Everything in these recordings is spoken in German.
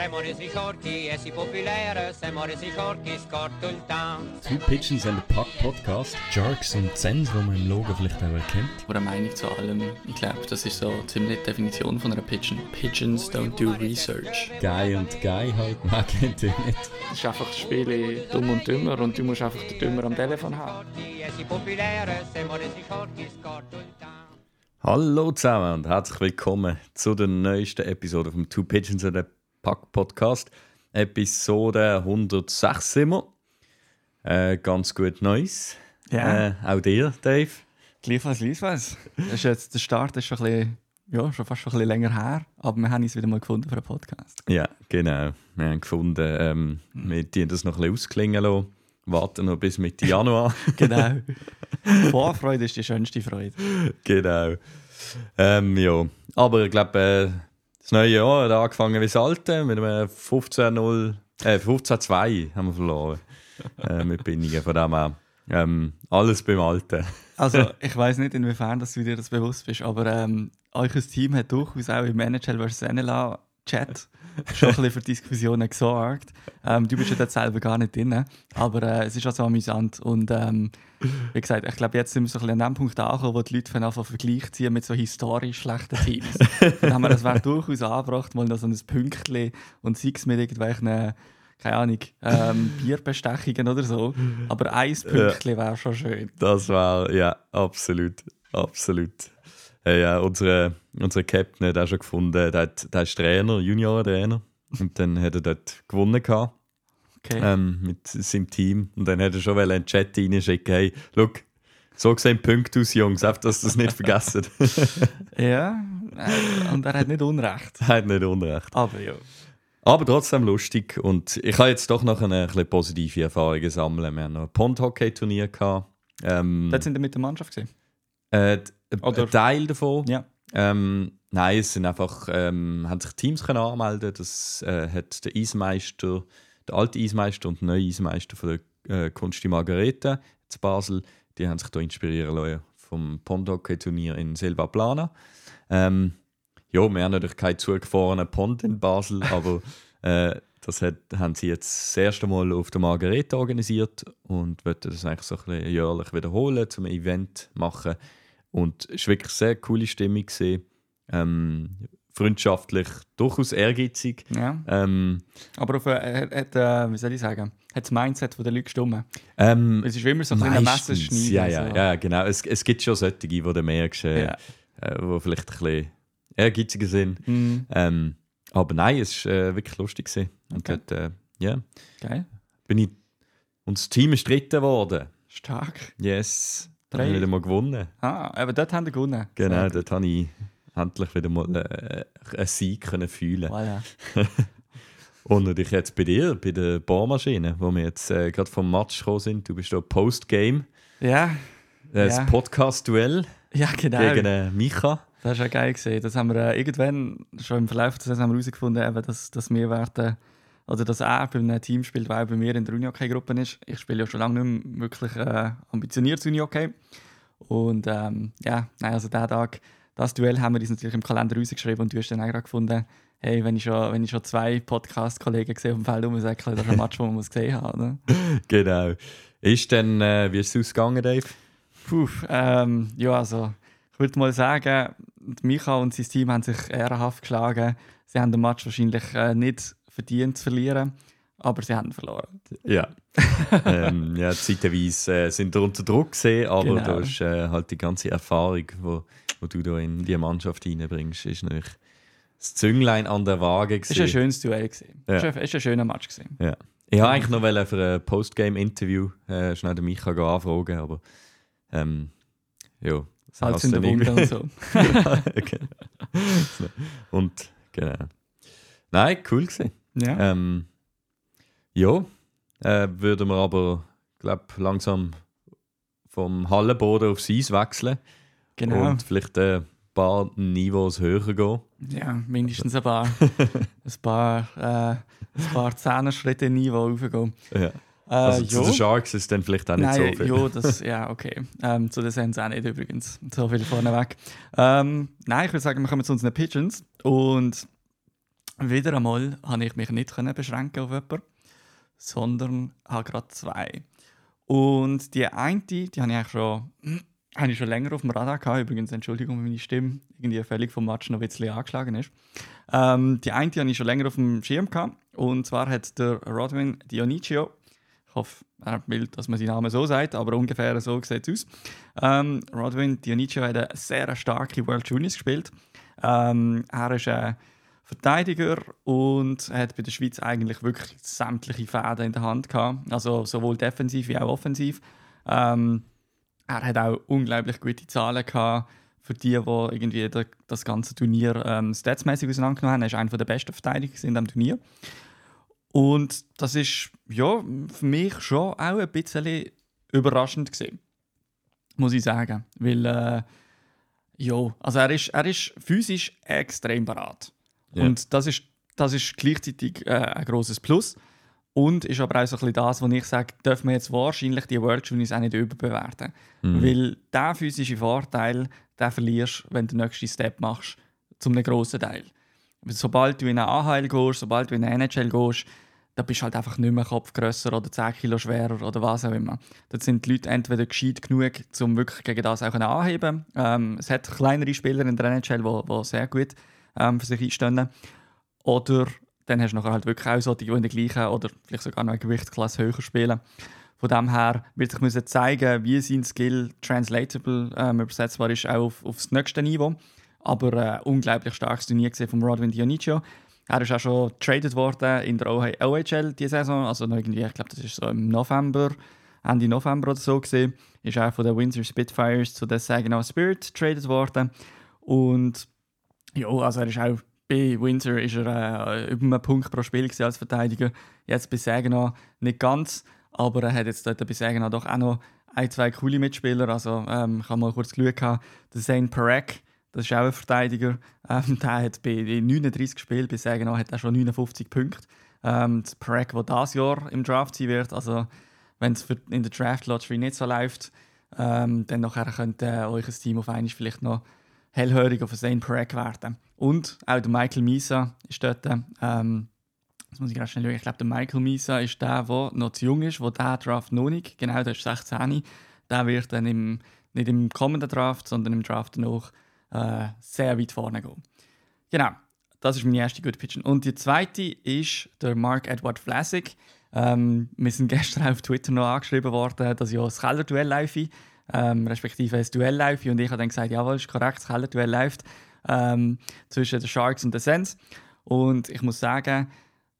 Siamo resi forti e si popolare, siamo resi forti, scorto il town. Two Pigeons and a Puck Podcast. Jerks und Zens, die man im Logo vielleicht auch erkennt. Eine Meinung zu allem, ich glaube, das ist so ziemlich die Definition von einer Pigeon. Pigeons don't do research. Guy und Guy halt, man kennt ihn nicht. Es ist einfach das Spiel dumm und dümmer und du musst einfach den Dümmer am Telefon haben. Hallo zusammen und herzlich willkommen zu der neuesten Episode vom Two Pigeons and a Puck Podcast. Episode 106 sind wir. Äh, ganz gut Neues. Ja. Äh, auch dir, Dave. Gleichfalls, gleichfalls. Das ist jetzt, der Start ist schon, ein bisschen, ja, schon fast schon ein bisschen länger her, aber wir haben uns wieder mal gefunden für einen Podcast. Ja, genau. Wir haben gefunden, ähm, wir tun das noch ein bisschen ausklingen lassen. Warten noch bis Mitte Januar. Genau. Vorfreude ist die schönste Freude. genau. Ähm, ja. Aber ich glaube, äh, das neue Jahr hat angefangen wie das alte. Mit einem 15-0, äh, 15-2 haben wir verloren. äh, mit Bindungen. Von dem her, ähm, alles beim Alten. Also, ich weiß nicht, inwiefern dass du dir das bewusst bist, aber ähm, euer Team hat durchaus auch im NHL vs. NLA Chat schon ein bisschen für Diskussionen gesorgt. Ähm, du bist ja dort selber gar nicht drin, aber äh, es ist auch so amüsant. Und ähm, wie gesagt, ich glaube, jetzt sind wir so ein bisschen an dem Punkt angekommen, wo die Leute von Anfang Vergleich ziehen mit so historisch schlechten Teams. Dann haben wir das wäre durchaus angebracht, mal noch so ein Pünktchen und sei es mit irgendwelchen, keine Ahnung, ähm, Bierbestechungen oder so. Aber ein Pünktchen wäre schon schön. Das war, ja, absolut. Absolut. Äh, ja, unsere, unsere Captain hat auch schon gefunden, der, hat, der ist Trainer, Juniorentrainer. Und dann hat er dort gewonnen gehabt, Okay. ähm, mit seinem Team. Und dann hat er schon in den Chat reinschicken, hey, look, so sehen Punkte aus, Jungs, einfach, dass das nicht vergessen. Ja, äh, und er hat nicht Unrecht. hat nicht unrecht. Aber ja. Aber trotzdem lustig. Und ich habe jetzt doch noch eine, ein positive Erfahrungen sammeln. Wir haben noch ein Pond-Hockey-Turnier gehabt. Ähm, Dort sind wir mit der Mannschaft gesehen. Äh, Oder- ein Teil davon. Ja. Ähm, nein, es sind einfach, ähm, haben sich Teams können anmelden. Das äh, hat der Eismeister, der alte Eismeister und der neue Eismeister von der äh, Kunst die Margarete zu Basel, die haben sich da inspirieren lassen vom Pond-Hockey-Turnier in Selva Plana. Ähm, ja, wir haben natürlich keinen zugefahrenen Pond in Basel, aber äh, das hat, haben sie jetzt das erste Mal auf der Margarete organisiert und wollten das eigentlich so ein bisschen jährlich wiederholen, zum Event machen. Und es war wirklich eine sehr coole Stimmung. gewesen. Ähm, freundschaftlich, durchaus ehrgeizig. ja. Ähm, Aber auf, äh, hat, äh, wie soll ich sagen, hat das Mindset der Leute gestimmt. ähm, Es ist immer so ein meistens, Messerschneiden. ja, ja, so. ja, genau. Es, es gibt schon solche, die du merkst, äh, Ja. äh, die vielleicht ein bisschen ehrgeiziger sind. Mhm. Ähm, aber nein, es war äh, wirklich lustig. Gewesen. Und Okay. dort, äh, ja, Geil. bin ich, und das Team ist dritten geworden. Stark. Yes, Drei. habe ich wieder mal gewonnen. Ah, aber dort haben wir gewonnen. Genau, Sehr dort habe ich endlich wieder mal äh, einen Sieg können fühlen. Voilà. Und natürlich jetzt bei dir, bei der Bohrmaschine, wo wir jetzt äh, gerade vom Match gekommen sind. Du bist da Postgame, Ja, äh, das Ja. Podcast-Duell ja, genau. gegen äh, Micha. Das ist ja geil gesehen. Das haben wir äh, irgendwann schon im Verlauf der Saison haben wir herausgefunden, eben, dass, dass wir werden, also dass er bei einem Team spielt, weil bei mir in der Unihockey-Gruppe ist. Ich spiele ja schon lange nicht mehr wirklich äh, ambitioniert Unihockey. Und ähm, ja, nein, also der Tag, das Duell haben wir uns natürlich im Kalender rausgeschrieben und du hast dann auch gefunden, hey, wenn ich schon, wenn ich schon zwei Podcast-Kollegen gesehen auf dem Feld rumsäckeln, das ist ein Match, wo man muss gesehen haben. Ne? Genau. Ist denn, äh, wie ist es ausgegangen, Dave? Puh, ähm, ja, also ich würde mal sagen, Micha und sein Team haben sich ehrenhaft geschlagen. Sie haben den Match wahrscheinlich äh, nicht verdient zu verlieren, aber sie haben verloren. Ja. ähm, ja, zeitweise äh, sind wir unter Druck gesehen, aber Genau. da ist äh, halt die ganze Erfahrung, wo, wo du da in die Mannschaft reinbringst, ist natürlich das Zünglein an der Waage Es war ein schönes Duell. Gewesen. Ja. Es war ein, ein schöner Match. Gewesen. Ja. Ich wollte eigentlich noch für ein Postgame-Interview äh, schnell den Micha anfragen, aber ähm, ja. Halt hat's in der Wunde und so. genau. Und genau. Nein, cool gewesen. Ja. Ähm, ja, äh, würden wir aber, glaube langsam vom Hallenboden aufs Eis wechseln genau. und vielleicht äh, ein paar Niveaus höher gehen. Ja, mindestens ein paar, ein paar, äh, ein paar Zehnerschritte in Niveau raufgehen. Ja. Äh, Also zu ja. den Sharks ist dann vielleicht auch nicht Nein, so viel. ja, das, ja, okay. Ähm, zu den Sens auch nicht übrigens. So viel vorneweg. Ähm, nein, ich würde sagen, wir kommen zu unseren Pigeons. Und wieder einmal habe ich mich nicht beschränken auf jemanden, sondern habe gerade zwei. Und die eine, die habe ich eigentlich schon, habe ich schon länger auf dem Radar gehabt. Übrigens, Entschuldigung, wenn meine Stimme irgendwie völlig vom Match noch ein bisschen angeschlagen ist. Ähm, die eine die habe ich schon länger auf dem Schirm gehabt. Und zwar hat der Rodwin Dionicio, ich hoffe, er will, dass man seinen Namen so sagt, aber ungefähr so sieht es aus. Ähm, Rodwin Dionicio hat eine sehr starke World Juniors gespielt. Ähm, er ist ein Verteidiger und hat bei der Schweiz eigentlich wirklich sämtliche Fäden in der Hand gehabt. Also sowohl defensiv wie auch offensiv. Ähm, er hat auch unglaublich gute Zahlen gehabt für die, die irgendwie das ganze Turnier ähm, statsmäßig auseinandergenommen haben. Er ist einer der besten Verteidiger in diesem Turnier. Und das ist ja, für mich schon auch ein bisschen überraschend gewesen, muss ich sagen. Weil, äh, ja, also er ist, er ist physisch extrem bereit. Ja. Und das ist, das ist gleichzeitig äh, ein großes Plus. Und ist aber auch so ein bisschen das, was ich sage, dürfen wir jetzt wahrscheinlich die World Juniors auch nicht überbewerten. Mhm. Weil der physische Vorteil, den verlierst wenn du den nächsten Step machst, zum einem grossen Teil. Sobald du in eine AHL gehst, sobald du in eine NHL gehst, da bist du halt einfach nicht mehr Kopf grösser oder 10 Kilo schwerer oder was auch immer. Dort sind die Leute entweder gescheit genug, um wirklich gegen das auch anheben ähm, Es hat kleinere Spieler in der NHL, die sehr gut ähm, für sich einstehen. Oder dann hast du nachher halt wirklich auch solche, die in der gleichen oder vielleicht sogar noch eine Gewichtsklasse höher spielen. Von dem her wird sich müssen zeigen, wie sein Skill translatable ähm, übersetzbar ist, auch auf, auf das nächste Niveau. Aber äh, unglaublich starkes Turnier gesehen von Rodwin Dionicio. Er ist auch schon traded worden in der OHL diese Saison, also irgendwie, ich glaube, das ist so im November, Ende November oder so gesehen. Ist auch von den Windsor Spitfires zu der Saginaw Spirit traded worden. Und ja, also er ist auch bei Windsor ist er äh, über einen Punkt pro Spiel als Verteidiger. Jetzt bei Saginaw nicht ganz, aber er hat jetzt dort bei Saginaw doch auch noch ein, zwei coole Mitspieler. Also ähm, ich habe mal kurz Glück gehabt. Der Zane Perek, das ist auch ein Verteidiger. Ähm, der hat bei 39 Spielen bei Saginaw hat er schon 59 Punkte. Ähm, der Perek, der dieses Jahr im Draft sein wird, also wenn es in der Draft Lottery nicht so läuft, ähm, dann nachher könnte äh, euch Team auf einmal vielleicht noch hellhörig auf Zane Perek werden. Und auch der Michael Misa ist dort. Ähm, das muss ich gerade schnell schauen. Ich glaube, der Michael Misa ist der, der noch zu jung ist, der diesen Draft noch nicht, genau, der ist 16. Der wird dann im, nicht im kommenden Draft, sondern im Draft noch äh, sehr weit vorne gehen. Genau, das ist meine erste Good Pitch. Und die zweite ist der Mark Edward Vlasic. Ähm, wir sind gestern auf Twitter noch angeschrieben worden, dass ja das Keller-Duell läuft ähm, respektive ein Duell läuft. Und ich habe dann gesagt, jawohl, ist korrekt, das Keller-Duell läuft ähm, zwischen den Sharks und den Sens. Und ich muss sagen,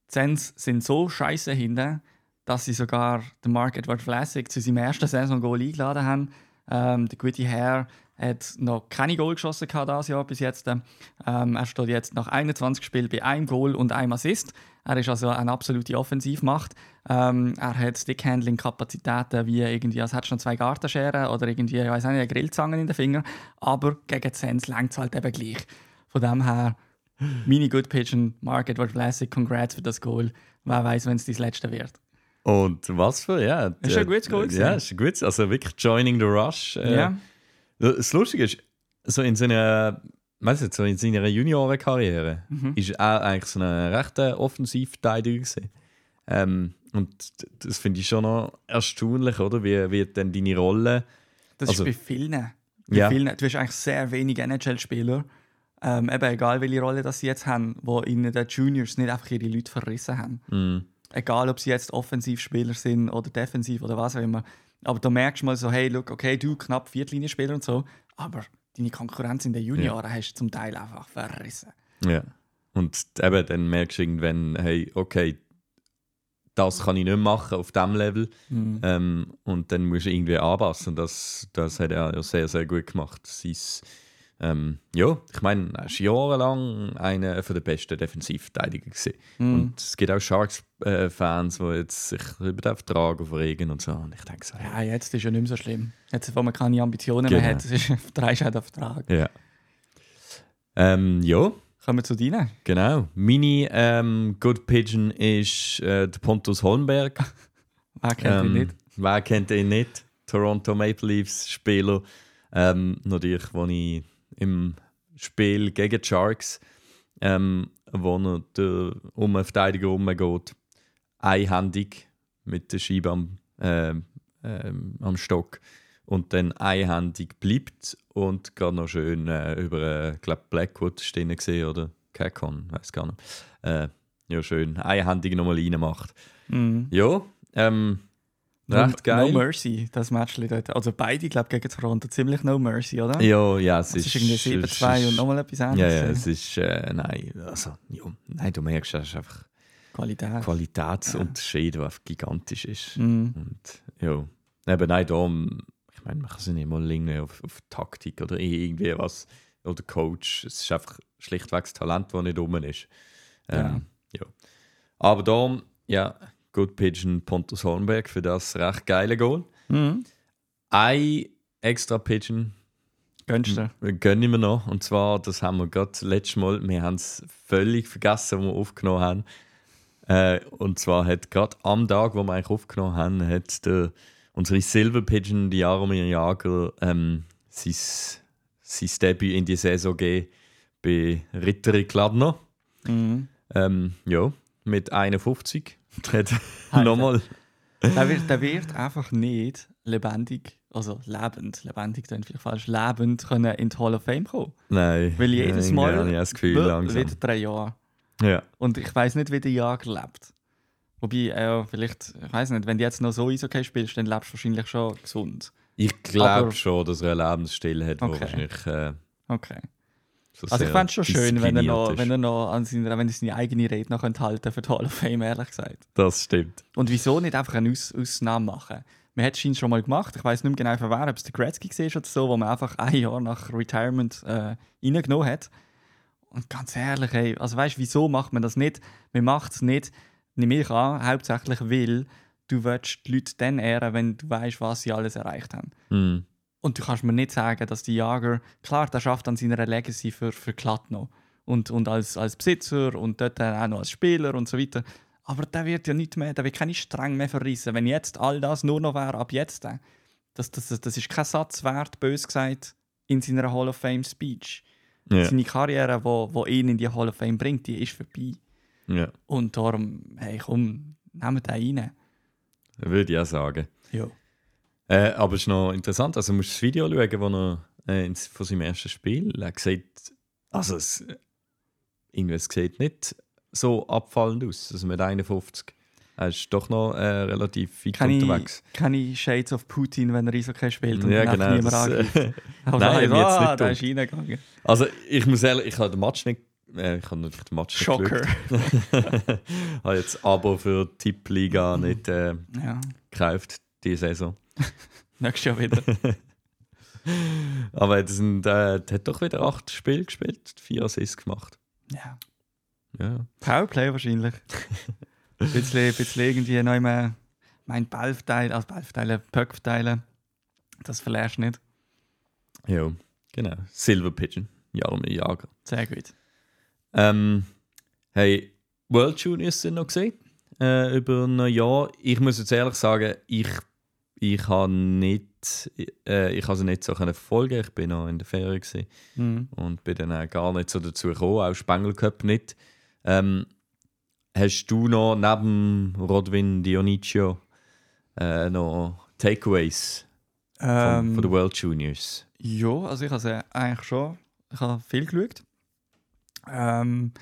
die Sens sind so scheiße hinten, dass sie sogar den Mark Edward Vlasic zu seinem ersten Saison-Goal eingeladen haben. Ähm, der gute Herr hat noch keine Goal geschossen dieses Jahr bis jetzt. Ähm, er steht jetzt nach 21 Spielen bei einem Goal und einem Assist. Er ist also eine absolute Offensivmacht. Ähm, er hat Stickhandling-Kapazitäten wie irgendwie, als hättest du noch zwei Gartenscheren oder irgendwie, ich weiß nicht, eine Grillzange in den Fingern. Aber gegen Sens längt es halt eben gleich. Von dem her, meine Good Pigeon, Mark Edward Classic, congrats für das Goal. Wer weiß, wenn es das letzte wird. Und was für, ja. Ist ein gutes Goal. Ja, ist ein gutes, also wirklich joining the rush. Äh, ja. Das Lustige ist, so in seiner, weißt du, so in seiner Juniorenkarriere mhm. ist er eigentlich so ein rechter Offensivverteidiger Ähm, und das finde ich schon noch erstaunlich, oder? Wie, wie dann deine Rolle. Das also, ist bei vielen. Bei ja. vielen. Du hast eigentlich sehr wenige NHL-Spieler, ähm, eben egal welche Rolle das sie jetzt haben, wo in den Juniors nicht einfach ihre Leute verrissen haben. Mm. Egal, ob sie jetzt Offensivspieler sind oder defensiv oder was auch immer. Aber da merkst du mal so, hey, look, okay, du knapp Viertlinienspieler und so, aber deine Konkurrenz in den Junioren ja. hast du zum Teil einfach verrissen. Ja. Und eben, dann merkst du irgendwann, hey, okay, das kann ich nicht machen auf diesem Level. Mhm. Ähm, und dann musst du irgendwie anpassen. Das, das hat er ja sehr, sehr gut gemacht. Sein ähm, ja, ich meine, er ist jahrelang einer der besten Defensivverteidiger gewesen. Mm. Und es gibt auch Sharks-Fans, äh, die jetzt sich über den Vertrag aufregen und so. Und ich denke so, ja, jetzt ist ja nicht mehr so schlimm. Jetzt, wo man keine Ambitionen genau. mehr hat, ist vertreibst halt der Vertrag. Ja. Ähm, ja. Kommen wir zu deinen. Genau. Meine ähm, Good Pigeon ist äh, der Pontus Holmberg. wer kennt ihn ähm, nicht? Wer kennt ihn nicht? Toronto Maple Leafs Spieler. Ähm, natürlich, wo ich im Spiel gegen die Sharks ähm, wo er der, um einen Verteidiger rumgeht, einhändig mit der Scheibe am, äh, äh, am Stock und dann einhändig bleibt und gerade noch schön äh, über, äh, glaube Blackwood stehen gesehen oder Kakon, weiß gar nicht. Äh, ja, schön einhändig nochmal reinmacht. Mhm. Ja, ähm, recht geil. No Mercy, das Match dort. Also beide, glaube ich, gegen Toronto ziemlich No Mercy, oder? Ja, ja, es Es ist, ist irgendwie 7-2 und nochmal etwas Ja, anderes. ja, es ist, äh, nein, also, ja, nein, du merkst, es ist einfach Qualität. Qualitätsunterschied, der einfach gigantisch ist. Mhm. Und ja, eben nein, da, ich meine, man kann sich nicht mal irgendwie auf, auf Taktik oder irgendwie was, oder Coach, es ist einfach schlichtweg das Talent, das nicht rum ist. Ähm, ja. Aber da, ja, Good Pigeon Pontus Holmberg für das recht geile Goal. Mhm. Ein extra Pigeon Gönnst du? gönne ich mir noch. Und zwar, das haben wir gerade letztes Mal, wir haben es völlig vergessen, wo wir aufgenommen haben. Äh, und zwar hat gerade am Tag, wo wir eigentlich aufgenommen haben, hat der, unsere Silver Pigeon, die Jaromir Jager, ähm, sein, sein Debüt in die Saison gegeben bei Ritteri Kladno. Mhm. Ähm, ja, mit 51. Hat Alter. nochmal. der, wird, der wird einfach nicht lebendig, also lebend, lebendig dann vielleicht falsch, lebend können in die Hall of Fame kommen. Nein. Weil jedes Nein, Mal habe das Gefühl wird- langsam. wieder drei Jahre. Ja. Und ich weiß nicht, wie der Jager lebt. Wobei, äh, vielleicht, ich weiß nicht, wenn du jetzt noch so Eishockey spielst, dann lebst du wahrscheinlich schon gesund. Ich glaube schon, dass er einen Lebensstil hat, Okay. der wahrscheinlich äh, Okay. So Also ich fände es schon schön, wenn er noch, wenn er noch an seiner, wenn er seine eigene Rede noch könnte halten für die Hall of Fame, ehrlich gesagt. Das stimmt. Und wieso nicht einfach eine Aus Ausnahme machen? Man hat es schon mal gemacht, ich weiß nicht mehr genau von wer, ob es der Gretzky war oder so, wo man einfach ein Jahr nach Retirement äh, reingenommen hat. Und ganz ehrlich, ey, also weißt du, wieso macht man das nicht? Man macht es nicht, nehme ich an, hauptsächlich weil du willst die Leute dann ehren, wenn du weißt, was sie alles erreicht haben. Hm. Und du kannst mir nicht sagen, dass die Jager, klar, der schafft an seiner Legacy für, für Klatno und, und als, als Besitzer und dort auch noch als Spieler und so weiter. Aber der wird ja nicht mehr, der wird keine Stränge mehr verrissen. Wenn jetzt all das nur noch wäre, ab jetzt, äh, das, das, das ist kein Satz wert, bös gesagt, in seiner Hall of Fame Speech. Ja. Seine Karriere, wo, wo ihn in die Hall of Fame bringt, die ist vorbei. ja, Und darum, hey, komm, nehmt den rein. würde ich auch sagen. Ja. Äh, aber es ist noch interessant, also du musst das Video schauen, wo er äh, ins- von seinem ersten Spiel er sieht, also es, irgendwie, es sieht nicht so abfallend aus, also mit 51. Er ist doch noch äh, relativ weit Keine, unterwegs. keine Shades of Putin, wenn er Eishockey spielt und Ja, genau. niemand Das, angreift. äh, Aber Nein, ah, nicht da ist reingegangen. also ich muss ehrlich, ich habe den Match nicht, äh, ich habe natürlich den Match Schocker. habe jetzt Abo für die Tipp-Liga nicht äh, Ja, gekauft, diese Saison. nächstes Jahr wieder. Aber sind, äh, hat doch wieder acht Spiele gespielt, vier Assists gemacht. ja. Ja. Powerplay wahrscheinlich. ein bisschen, bisschen irgendwie neu mehr mein Ball verteilen, also Ball verteilen, Puck verteilen. Das verlierst du nicht. Ja, genau. Silver Pigeon, Jaromir Jager. Sehr gut. Ähm, hey, World Juniors sind noch gesehen äh, über ein Jahr. Ich muss jetzt ehrlich sagen, ich, ich habe nicht, äh, ich sie nicht so verfolgen. Ich bin noch in der Ferien Mhm. und bin dann auch gar nicht so dazu gekommen, auch Spengel Cup nicht. Ähm, hast du noch neben Rodwin Dionicio äh, noch Takeaways von, Ähm, von den World Juniors? Ja, also ich habe sie eigentlich schon ich habe viel geschaut. Ähm,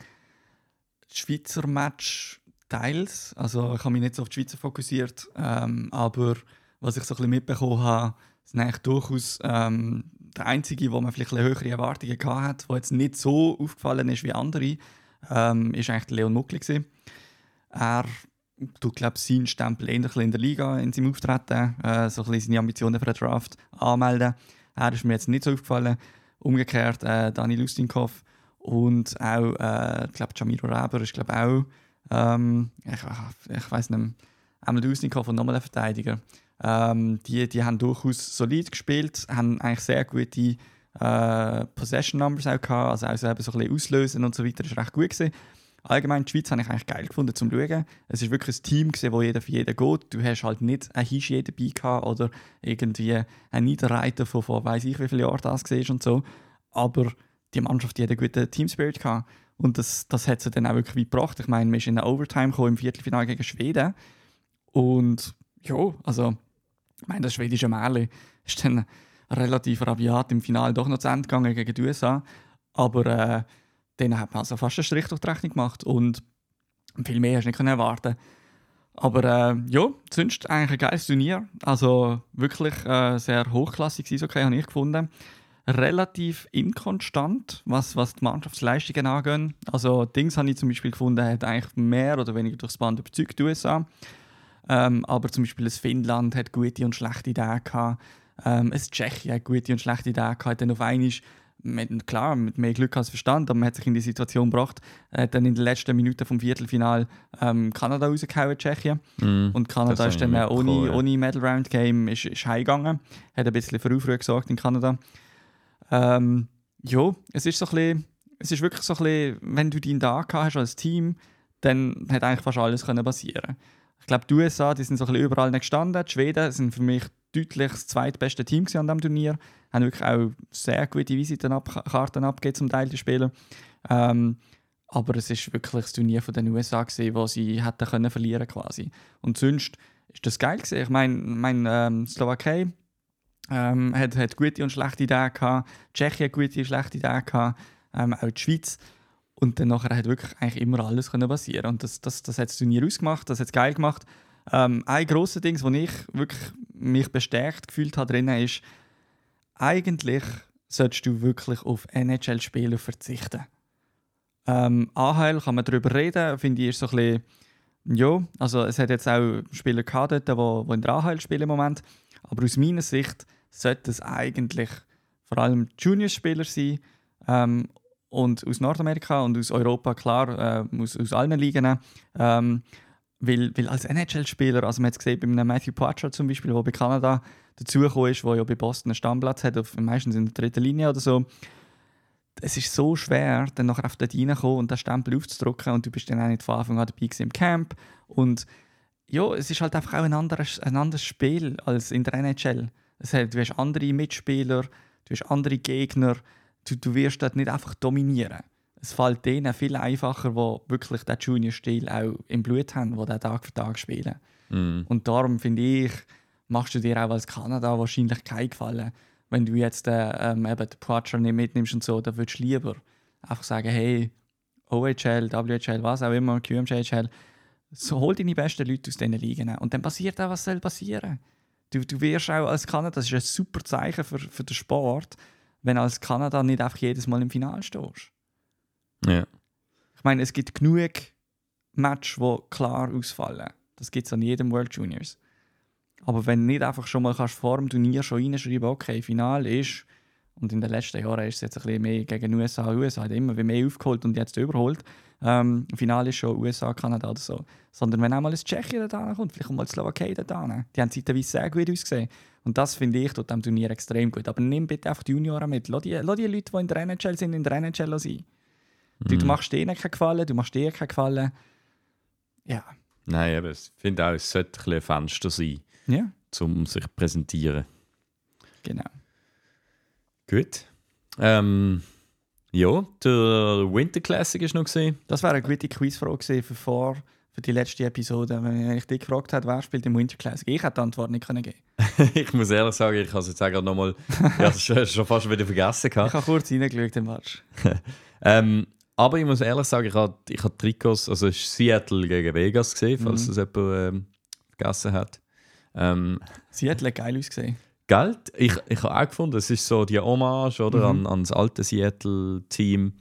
das Schweizer Match teils. Also ich habe mich nicht so auf die Schweizer fokussiert. Ähm, aber was ich so ein bisschen mitbekommen habe, sind eigentlich durchaus ähm, der Einzige, wo man vielleicht höhere Erwartungen gehabt hat, der jetzt nicht so aufgefallen ist wie andere, ähm, ist eigentlich Leon Muckli. gewesen. Er tut, glaube seinen Stempel bisschen in der Liga in seinem Auftreten, äh, so ein bisschen seine Ambitionen für den Draft anmelden. Er ist mir jetzt nicht so aufgefallen. Umgekehrt äh, Dani Lustinkov und auch, äh, glaube, Jamiro Reber ist, glaube auch, ähm, ich, ich weiß nicht einmal Lustinkov und nochmal ein Verteidiger. Ähm, die, die haben durchaus solid gespielt, haben eigentlich sehr gute äh, Possession Numbers auch gehabt, also auch so ein bisschen auslösen und so weiter, das war recht gut gewesen. Allgemein die Schweiz habe ich eigentlich geil gefunden zum Schauen. Es ist wirklich ein Team, gewesen, wo jeder für jeden geht. Du hast halt nicht ein Hischier dabei gehabt oder irgendwie einen Niederreiter von, von weiß ich wie viele Jahren das war und so. Aber die Mannschaft die hat einen guten Teamspirit gehabt. Und das, das hat sie dann auch wirklich weit gebracht. Ich meine, wir sind in eine Overtime gekommen im Viertelfinale gegen Schweden. Und ja, also, ich meine, das schwedische Märchen ist dann relativ rabiat im Finale doch noch zu Ende gegangen gegen die USA. Aber äh, dann hat man also fast einen Strich durch die Rechnung gemacht. Und viel mehr hast du nicht erwarten aber äh, ja, sonst eigentlich ein geiles Turnier. Also wirklich äh, sehr hochklassig okay, habe ich gefunden. Relativ inkonstant, was, was die Mannschaftsleistungen angeht. Also Dings habe ich zum Beispiel gefunden, hat eigentlich mehr oder weniger durchs Band überzeugt, die USA. Ähm, aber zum Beispiel das Finnland hat gute und schlechte Ideen gehabt. Ähm, das Tschechien hat gute und schlechte Ideen gehabt. Dann auf einmal mit, klar, mit mehr Glück als Verstand, aber man hat sich in die Situation gebracht, äh, dann in den letzten Minuten vom Viertelfinal ähm, Kanada rausgehauen, Tschechien. Mm, und Kanada ist dann ohne, cool, ja. ohne Medal Round Game ist, ist heimgegangen. Hat ein bisschen für Aufruhr gesorgt in Kanada. Ähm, ja, es ist so ein bisschen, es ist wirklich so ein bisschen, wenn du deinen Tag hast als Team, dann hat eigentlich fast alles können passieren. Ich glaube, die USA, die sind so ein überall nicht gestanden. Die Schweden sind für mich deutlich das zweitbeste Team an diesem Turnier. Haben wirklich auch sehr gute Visitenkarten abgegeben zum Teil der Spieler. Ähm, aber es ist wirklich das Turnier von den USA gesehen, wo sie hätten können verlieren quasi. Und sonst ist das geil gewesen. Ich meine, mein, ähm, Slowakei ähm, hat, hat gute und schlechte Ideen gehabt. Tschechien hat gute und schlechte Ideen gehabt. Ähm, auch die Schweiz. Und dann nachher hat wirklich eigentlich immer alles können passieren. Und das, das, das hat das Turnier ausgemacht, das hat es geil gemacht. Ähm, ein grosses Ding, wo ich wirklich mich bestärkt gefühlt habe drin, ist, eigentlich solltest du wirklich auf NHL-Spieler verzichten. Ähm, AHL kann man darüber reden, finde ich, ist so ein bisschen, ja, also es hat jetzt auch Spieler gehabt, die, die in der AHL spielen im Moment, aber aus meiner Sicht sollte es eigentlich vor allem Junior-Spieler sein ähm, und aus Nordamerika und aus Europa, klar, äh, aus, aus allen Ligen. Ähm, weil, weil als NHL-Spieler, also man hat es gesehen bei einem Matthew Poitras zum Beispiel, der bei Kanada dazugekommen ist, der ja bei Boston einen Stammplatz hat, auf, meistens in der dritten Linie oder so. Es ist so schwer, dann nachher auf dort reinzukommen und den Stempel aufzudrücken und du bist dann auch nicht von Anfang an dabei im Camp. Und ja, es ist halt einfach auch ein anderes, ein anderes Spiel als in der NHL. Es hat, du hast andere Mitspieler, du hast andere Gegner, du, du wirst dort nicht einfach dominieren es fällt denen viel einfacher, die wirklich den Junior-Stil auch im Blut haben, die den Tag für Tag spielen. Mm. Und darum finde ich, machst du dir auch als Kanada wahrscheinlich keinen Gefallen. Wenn du jetzt äh, ähm, eben den Poacher nicht mitnimmst und so, dann würdest du lieber einfach sagen, hey, OHL, WHL, was auch immer, QMJHL, so hol deine besten Leute aus diesen Ligen. Und dann passiert auch, was soll passieren. Du, du wirst auch als Kanada, das ist ein super Zeichen für, für den Sport, wenn als Kanada nicht einfach jedes Mal im Finale stehst. Ja. Ich meine, es gibt genug Matches, die klar ausfallen. Das gibt es an jedem World Juniors. Aber wenn du nicht einfach schon mal kannst vor dem Turnier schon reinschreiben okay, Final ist, und in den letzten Jahren ist es jetzt ein bisschen mehr gegen USA. USA hat immer mehr aufgeholt und jetzt überholt. Ähm, Final ist schon USA, Kanada oder so. Sondern wenn auch mal ein Tschechien da kommt, vielleicht auch mal Slowakei da Die haben zeitweise sehr gut ausgesehen. Und das finde ich tut dem Turnier extrem gut. Aber nimm bitte einfach die Junioren mit. Lass die, lass die Leute, die in der NHL sind, in der NHL sein. Du, du mhm. machst denen keinen Gefallen, du machst dir keinen Gefallen. Ja. Nein, aber ich finde auch, es sollte ein, Fenster sein, ja. um sich zu präsentieren. Genau. Gut. Ähm, ja, der Winter Classic ist noch gesehen. Das wäre eine gute Quizfrage für vor für die letzte Episode, wenn ich dich gefragt hätte, wer spielt im Winter Classic. Ich hätte die Antwort nicht können geben. ich muss ehrlich sagen, ich habe es jetzt gerade nochmal, ich habe es schon fast wieder vergessen gehabt. Ich habe kurz reingeschaut im Match. ähm, aber ich muss ehrlich sagen, ich habe, ich habe Trikots, also es Seattle gegen Vegas gesehen, falls mhm. das jemand ähm, vergessen hat. Ähm, Seattle hat geil ausgesehen. Geld? Ich, ich habe auch gefunden, es ist so die Hommage oder, mhm. an, an das alte Seattle-Team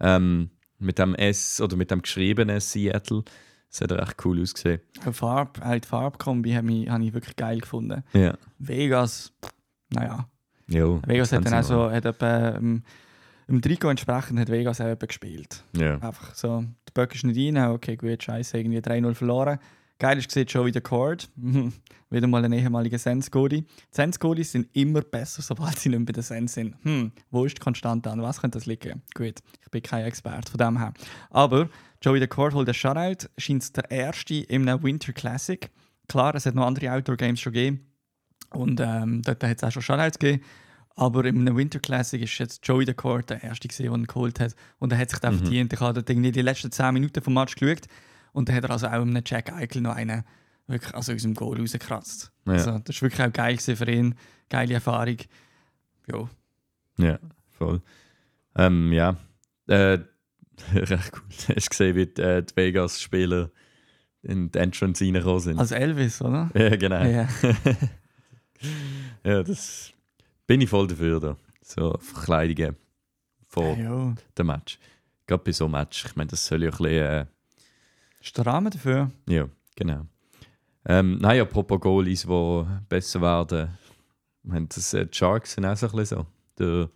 ähm, mit dem S oder mit dem geschriebenen Seattle. Das hat echt cool ausgesehen. Die Farbe, auch die Farbkombi habe ich, hab ich wirklich geil gefunden. Ja. Vegas, naja. Jo, Vegas hat dann auch so, hat etwa, ähm, im Trikot entsprechend hat Vegas auch gespielt. Ja. Einfach so, der Böck ist nicht rein, okay, gut, scheiße, irgendwie 3-0 verloren. Geil ist gesehen schon wieder Cord. wieder mal ein ehemaliger Sens-Godi. Sens-Godis sind immer besser, sobald sie nicht mehr bei den Sens sind. Hm, wo ist die Konstante an? Was könnte das liegen? Gut, ich bin kein Experte von dem her. Aber Joey the Cord holt den Shutout, scheint der erste in einem Winter Classic. Klar, es hat noch andere Outdoor-Games schon gegeben. Und ähm, dort hat es auch schon Shoutouts gegeben. Aber in einem Winter Classic ist jetzt Joey the Court der erste gesehen, der ihn geholt hat. Und er hat sich da Mhm. verdient. Ich habe irgendwie die letzten 10 Minuten vom Match geschaut. Und dann hat er also auch einem Jack Eichel noch einen wirklich also aus dem Goal rausgekratzt. Ja. Also, das war wirklich auch geil für ihn. Geile Erfahrung. Ja. Ja, voll. Ähm, ja, äh, recht cool. Hast du gesehen, wie die, äh, die Vegas-Spieler in die Entrance reingekommen sind? Als Elvis, oder? ja, genau. Ja. Ja. das bin ich voll dafür. Da. So Verkleidungen vor ja. dem Match. Gerade bei so einem Match. Ich meine, das soll ja ein bisschen... Äh, Ist der Rahmen dafür? ja, genau. Ähm, nein, apropos Goalies, die besser werden. Ich meine, das, äh, die Sharks sind auch so ein bisschen so. Der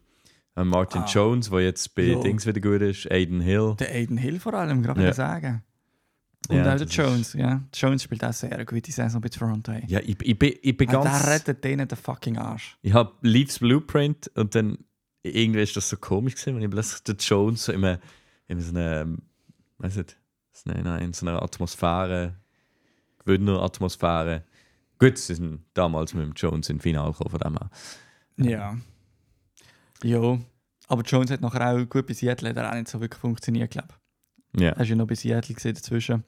äh, Martin Ah. Jones, der jetzt bei Ja. Dings wieder gut ist, Aiden Hill. Der Aiden Hill vor allem, gerade Ja. sagen. Und Ja, auch der das ist- Jones, ja. Jones spielt auch sehr gute Saison bei Toronto. Ja, ich, ich, bin, ich bin Ah, ganz... Der rettet denen den fucking Arsch. Ich habe Leafs Blueprint und dann irgendwie ist das so komisch gewesen, wenn ich plötzlich den Jones so in, einem, in so einer, weiß nicht, so einer- in so einer Atmosphäre, Gewinner-Atmosphäre. Gut, sie sind damals mit dem Jones im Finale gekommen, von dem her. Ja. Ja. Aber Jones hat nachher auch gut bei Seattle hat er auch nicht so wirklich funktioniert, glaube ich. Ja, Er ist ja noch bei Seattle gesehen dazwischen.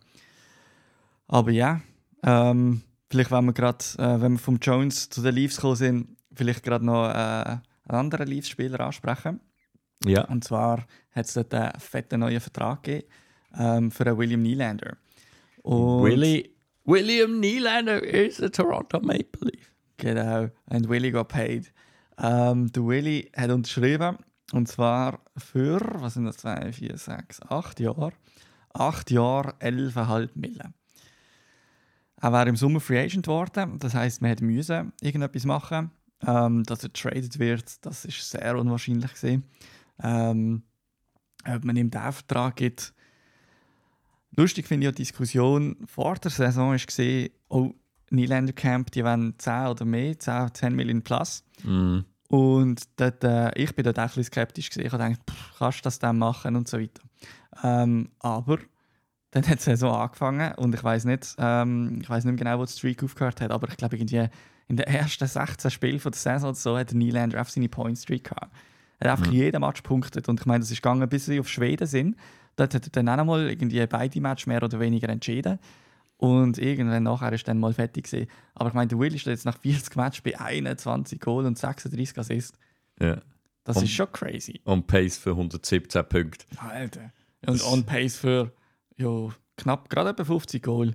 Aber ja, ähm, vielleicht wenn wir gerade, äh, wenn wir vom Jones zu den Leafs gekommen sind, vielleicht gerade noch äh, einen anderen Leafs-Spieler ansprechen. ja. Und zwar hat es dort einen fetten neuen Vertrag gegeben ähm, für einen William Nylander. Und Willie, William Nylander is a Toronto Maple Leaf. Genau, und Willy got paid. Ähm, der Willy hat unterschrieben, und zwar für, was sind das, 2, 4, 6, 8 Jahre. 8 Jahre, 11,5 Millionen. Er war im Sommer Free Agent geworden, das heisst, man hätte müssen irgendetwas machen. Ähm, dass er traded wird, das ist sehr unwahrscheinlich gewesen. Ähm, ob man ihm den Vertrag gibt. Lustig finde ich auch die Diskussion vor der Saison gesehen, oh, Nylander Camp, die wollen 10 oder mehr, 10, 10 Millionen plus. Mm. Und dort, äh, ich bin dort auch ein bisschen skeptisch gewesen. Ich habe gedacht, pff, kannst du das dann machen und so weiter. Ähm, aber dann hat die Saison angefangen und ich weiß nicht, ähm, ich weiß nicht mehr genau, wo die Streak aufgehört hat, aber ich glaube irgendwie in den ersten 16 Spielen von der Saison so hat der Nylander auf seine Point Streak gehabt. Er hat einfach Mhm. jeden Match punktet und ich meine, das ist gegangen, bis sie auf Schweden sind. Dort hat er dann auch noch mal irgendwie beide Matches mehr oder weniger entschieden. Und irgendwann nachher ist dann mal fertig gewesen. Aber ich meine, der Will ist jetzt nach 40 Matches bei 21 Goal und 36 Assists. Ja. Das Und- ist schon crazy. On Pace für 117 Punkte. Alter. Und Das- on pace für ja, knapp gerade etwa 50 Goal.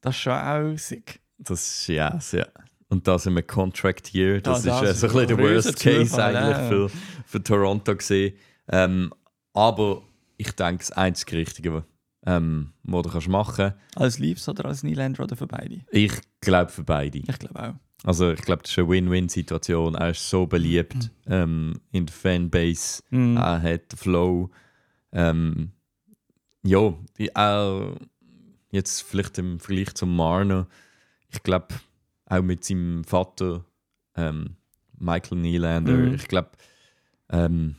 Das ist schon auch sick. Das ist ja, sehr. Und das im Contract Year, das, Ja, das ist so ist ein bisschen der Worst Case Zufall, eigentlich ja. für, für Toronto gesehen. Ähm, aber ich denke, das einzige Richtige, ähm, was du kannst machen Als Leafs oder als Nylander oder für beide? ich glaube für beide. Ich glaube auch. Also ich glaube, das ist eine Win-Win-Situation. Er ist so beliebt ähm, in der Fanbase. Mhm. Er hat Flow. Ähm, ja, er jetzt vielleicht im Vergleich zum Marner, ich glaube, auch mit seinem Vater ähm, Michael Nylander, Mhm. ich glaube, ähm,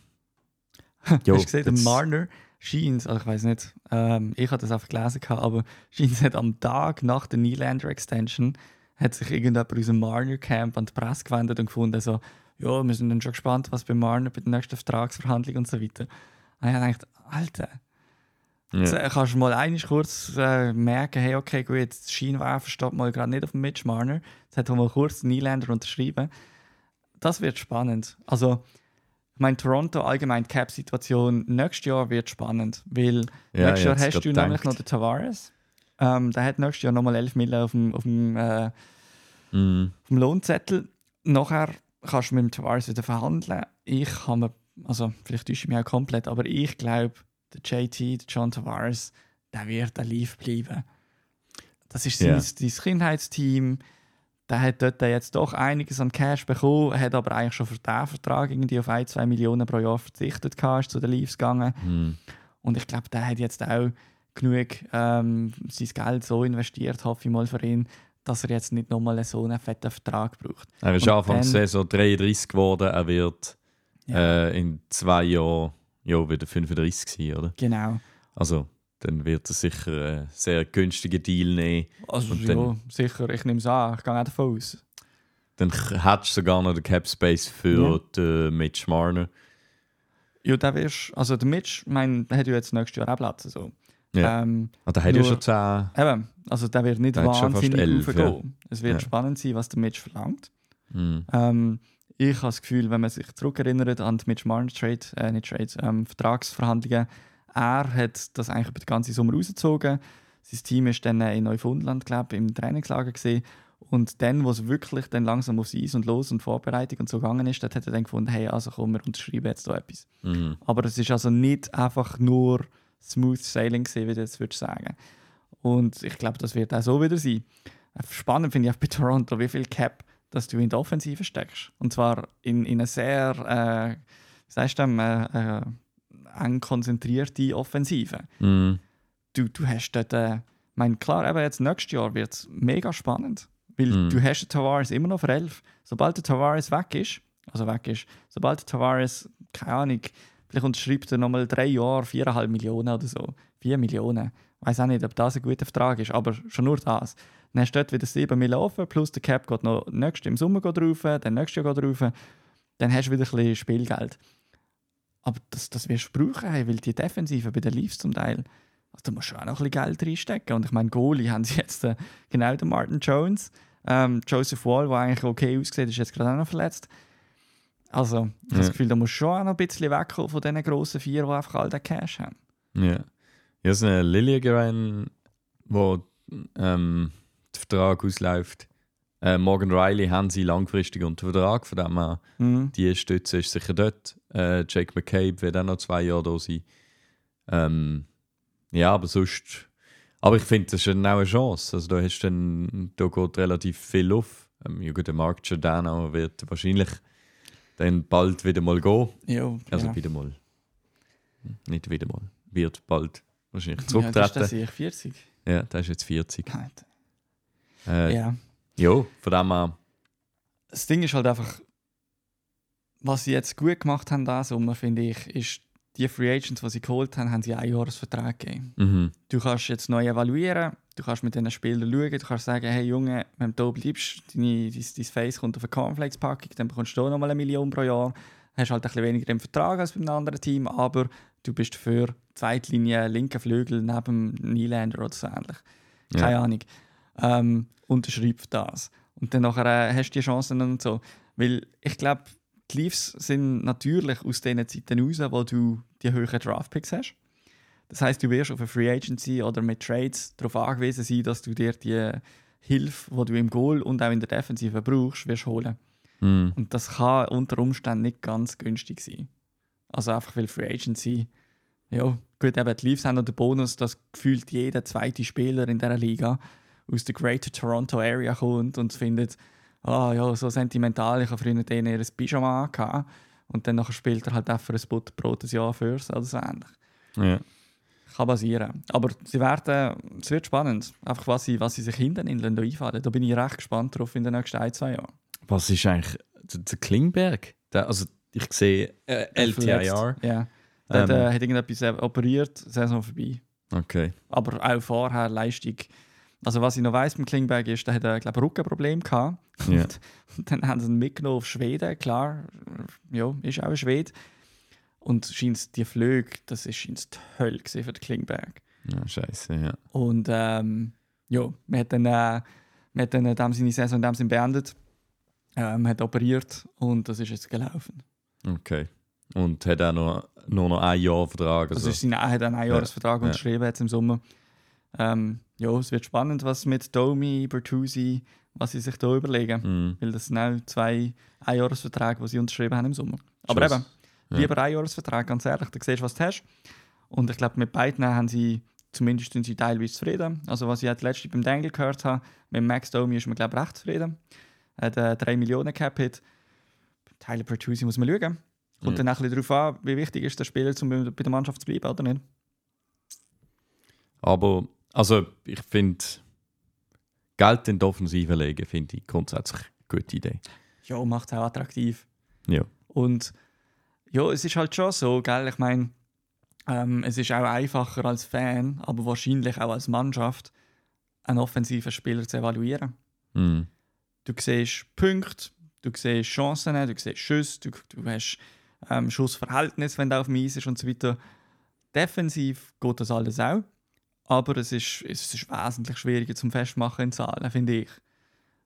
Hast jo, du gesehen, der Marner Sheens, also ich weiß nicht, ähm, ich habe das einfach gelesen, gehabt, aber Sheens hat am Tag nach der Nylander Extension hat sich irgendjemand aus dem Marner Camp an die Presse gewendet und gefunden, so, ja, wir sind dann schon gespannt, was bei Marner bei der nächsten Vertragsverhandlung und so weiter. Und ich habe gedacht, Alter, ja, Jetzt, äh, kannst du mal einmal kurz äh, merken, hey, okay, gut, jetzt Scheinwerfer steht mal gerade nicht auf dem Mitch Marner. Jetzt hat er mal kurz den Nylander unterschrieben. Das wird spannend. Also, ich meine, Toronto allgemein Cap-Situation nächstes Jahr wird spannend, weil Ja, nächstes Jahr hast du grad nämlich noch gedacht. den Tavares. Ähm, der hat nächstes Jahr nochmal 11 Millionen auf dem, auf dem, äh, mm, auf dem Lohnzettel. Nachher kannst du mit dem Tavares wieder verhandeln. Ich habe also vielleicht täusche ich mich auch komplett, aber ich glaube, der JT, der John Tavares, der wird ein Leaf bleiben. Das ist sein, Ja. sein Kindheitsteam. Der hat dort jetzt doch einiges an Cash bekommen, hat aber eigentlich schon für diesen Vertrag irgendwie auf 1, 2 Millionen pro Jahr verzichtet, gehabt, ist zu den Leafs gegangen. mm. Und ich glaube, der hat jetzt auch genug ähm, sein Geld so investiert, hoffe ich mal für ihn, dass er jetzt nicht nochmal so einen fetten Vertrag braucht. Er ist Anfang der Saison 33 geworden. Er wird Ja. äh, in zwei Jahren ja, wieder 35 sein, oder? Genau. Also, dann wird er sicher einen sehr günstigen Deal nehmen. Also Und ja, dann- sicher, ich nehme es an, ich gehe auch davon aus. Dann hättest du sogar noch den Cap Space für den Mitch Marner. Ja, der wirst, also der Mitch, mein, der hat ja jetzt nächstes Jahr auch Platz. So. Ja. Ähm, Ah, der hat ja schon 10. eben, also der wird nicht Der wahnsinnig elf, raufgehen. Es wird Ja. spannend sein, was der Mitch verlangt. Hm. Ähm, ich habe das Gefühl, wenn man sich zurückerinnert an die Mitch Marner Trade, äh, nicht Trade, ähm, Vertragsverhandlungen, er hat das eigentlich über den ganzen Sommer rausgezogen. Sein Team ist dann in Neufundland, glaube ich, im Trainingslager gesehen. Und dann, wo es wirklich dann langsam aufs Eis und los und Vorbereitung und so gegangen ist, dort hat er dann gefunden, hey, also komm, wir unterschreiben jetzt da etwas. Mhm. Aber es ist also nicht einfach nur smooth sailing gewesen, wie du jetzt würdest sagen. Und ich glaube, das wird auch so wieder sein. Äh, Spannend finde ich auch bei Toronto, wie viel Cap dass du in der Offensive steckst. Und zwar in, in eine sehr, äh, wie sagst du, äh, äh, eng konzentrierte Offensive. Mhm. Du, du hast dort, äh, ich meine, klar, eben jetzt nächstes Jahr wird es mega spannend, weil Mhm. du hast den Tavares immer noch für 11. Sobald der Tavares weg ist, also weg ist, sobald der Tavares, keine Ahnung, vielleicht unterschreibt er nochmal drei Jahre, viereinhalb Millionen oder so, vier Millionen. Ich weiß auch nicht, ob das ein guter Vertrag ist, aber schon nur das. Dann hast du dort wieder 7 Millionen offen, plus der Cap geht noch nächstes im Sommer drauf, dann nächstes Jahr geht drauf, dann hast du wieder ein bisschen Spielgeld. Aber das, das wirst du brauchen, hey, weil die Defensive bei den Leafs zum Teil, also da musst du auch noch ein bisschen Geld reinstecken. Und ich meine, Goalie haben sie jetzt äh, genau den Martin Jones, ähm, Joseph Wall, der eigentlich okay aussieht, ist jetzt gerade auch noch verletzt. Also, ich habe das Ja. Gefühl, da musst du schon auch noch ein bisschen wegkommen von diesen grossen vier, die einfach all den Cash haben. Ja. Ja, so eine Lilligren, wo ähm, der Vertrag ausläuft. Äh, Morgan Riley haben sie langfristig unter Vertrag, von dem her, Mhm. die Stütze ist sicher dort. Äh, Jake McCabe wird auch noch zwei Jahre da sein. Ähm, ja, aber sonst. Aber ich finde, das ist dann auch eine Chance. Also da, hast dann, da geht relativ viel auf. Ähm, ja, gut, der Mark Giordano wird wahrscheinlich dann bald wieder mal gehen. Ja, Also ja. wieder mal. Nicht wieder mal. Wird bald wahrscheinlich Ja, das ist zurücktreten. das ich 40. Ja, der ist jetzt 40. Alter. Äh, Ja. Jo, von dem her. Das Ding ist halt einfach, was sie jetzt gut gemacht haben, da Sommer, finde ich, ist, die Free Agents, die sie geholt haben, haben sie einen Jahresvertrag gegeben. Mhm. Du kannst jetzt neu evaluieren, du kannst mit diesen Spielern schauen, du kannst sagen, hey Junge, wenn du hier bleibst, deine, dein, dein Face kommt auf eine Cornflakes-Packung, dann bekommst du hier nochmal eine Million pro Jahr, hast halt ein bisschen weniger im Vertrag als bei einem anderen Team, aber du bist für Zweitlinie, linken Flügel neben dem Nylander oder so ähnlich. Ja. Keine Ahnung. Ähm, unterschreib das. Und dann nachher, äh, hast du die Chancen und so. Weil ich glaube, die Leafs sind natürlich aus diesen Zeiten raus, wo du die höheren Draftpicks hast. Das heißt, du wirst auf eine Free Agency oder mit Trades darauf angewiesen sein, dass du dir die Hilfe, die du im Goal und auch in der Defensive brauchst, wirst holen. Mhm. Und das kann unter Umständen nicht ganz günstig sein. Also einfach weil Free Agency, ja, gut, eben die Leafs haben noch den Bonus, dass gefühlt jeder zweite Spieler in dieser Liga aus der Greater Toronto Area kommt und findet, ah ja, so sentimental, ich habe früher denen ihr Pyjama angehabt. Und dann nachher spielt er halt auch für ein Butterbrot ein Jahr fürs oder so ähnlich. Ja. Kann passieren. Aber sie werden, es wird spannend, einfach was sie, was sie sich hinten in Ländern einfallen. Da bin ich recht gespannt drauf in den nächsten ein, zwei Jahren. Was ist eigentlich der, der Klingberg? Der, also ich sehe äh, LTIR. Ja. Der hat, Ähm. äh, hat irgendetwas äh, operiert, Saison vorbei. Okay. Aber auch vorher Leistung. Also was ich noch weiss beim Klingberg ist, der hat ein glaube Rückenproblem gehabt. Ja. Und, dann haben sie ihn mitgenommen auf Schweden, klar. Ja, ist auch ein Schwede. Und scheint die Flüge, das ist die Hölle für den Klingberg. Ja, scheiße, ja. Und ähm, ja, man hat dann, äh, man hat dann äh, dem seine Saison dem Sinn beendet. Ähm, hat operiert und das ist jetzt gelaufen. Okay. Und hat auch noch, nur noch ein Jahr Vertrag. Das Also. ist sein, er hat einen Einjahresvertrag Ja. unterschrieben jetzt im Sommer. Ähm, ja, es wird spannend, was mit Domi, Bertuzzi, was sie sich da überlegen. Mhm. Weil das sind auch zwei Einjahresverträge, die sie unterschrieben haben im Sommer. Aber Schuss. eben, Ja. lieber Einjahresvertrag, ganz ehrlich, da siehst du, was du hast. Und ich glaube, mit beiden haben sie, zumindest sind sie teilweise zufrieden. Also was ich halt letztens beim Dangle gehört habe, mit Max Domi ist man, glaube ich, recht zufrieden. Er hat äh, 3 Millionen Cap-Hit. Tyler Bertuzzi muss man schauen. Kommt Ja. dann ein bisschen darauf an, wie wichtig ist der Spieler, um bei bei der Mannschaft zu bleiben oder nicht. Aber, also ich finde, Geld in die Offensive legen, finde ich grundsätzlich eine gute Idee. Ja, macht es auch attraktiv. Ja. Und ja, es ist halt schon so, gell? Ich meine, ähm, es ist auch einfacher als Fan, aber wahrscheinlich auch als Mannschaft, einen offensiven Spieler zu evaluieren. Mhm. du siehst Punkte, du siehst Chancen, du siehst Schüsse, du, du hast ähm, Schussverhältnis, wenn du auf dem Eis ist und so weiter. Defensiv geht das alles auch, aber es ist, es ist wesentlich schwieriger zum Festmachen in Zahlen, finde ich.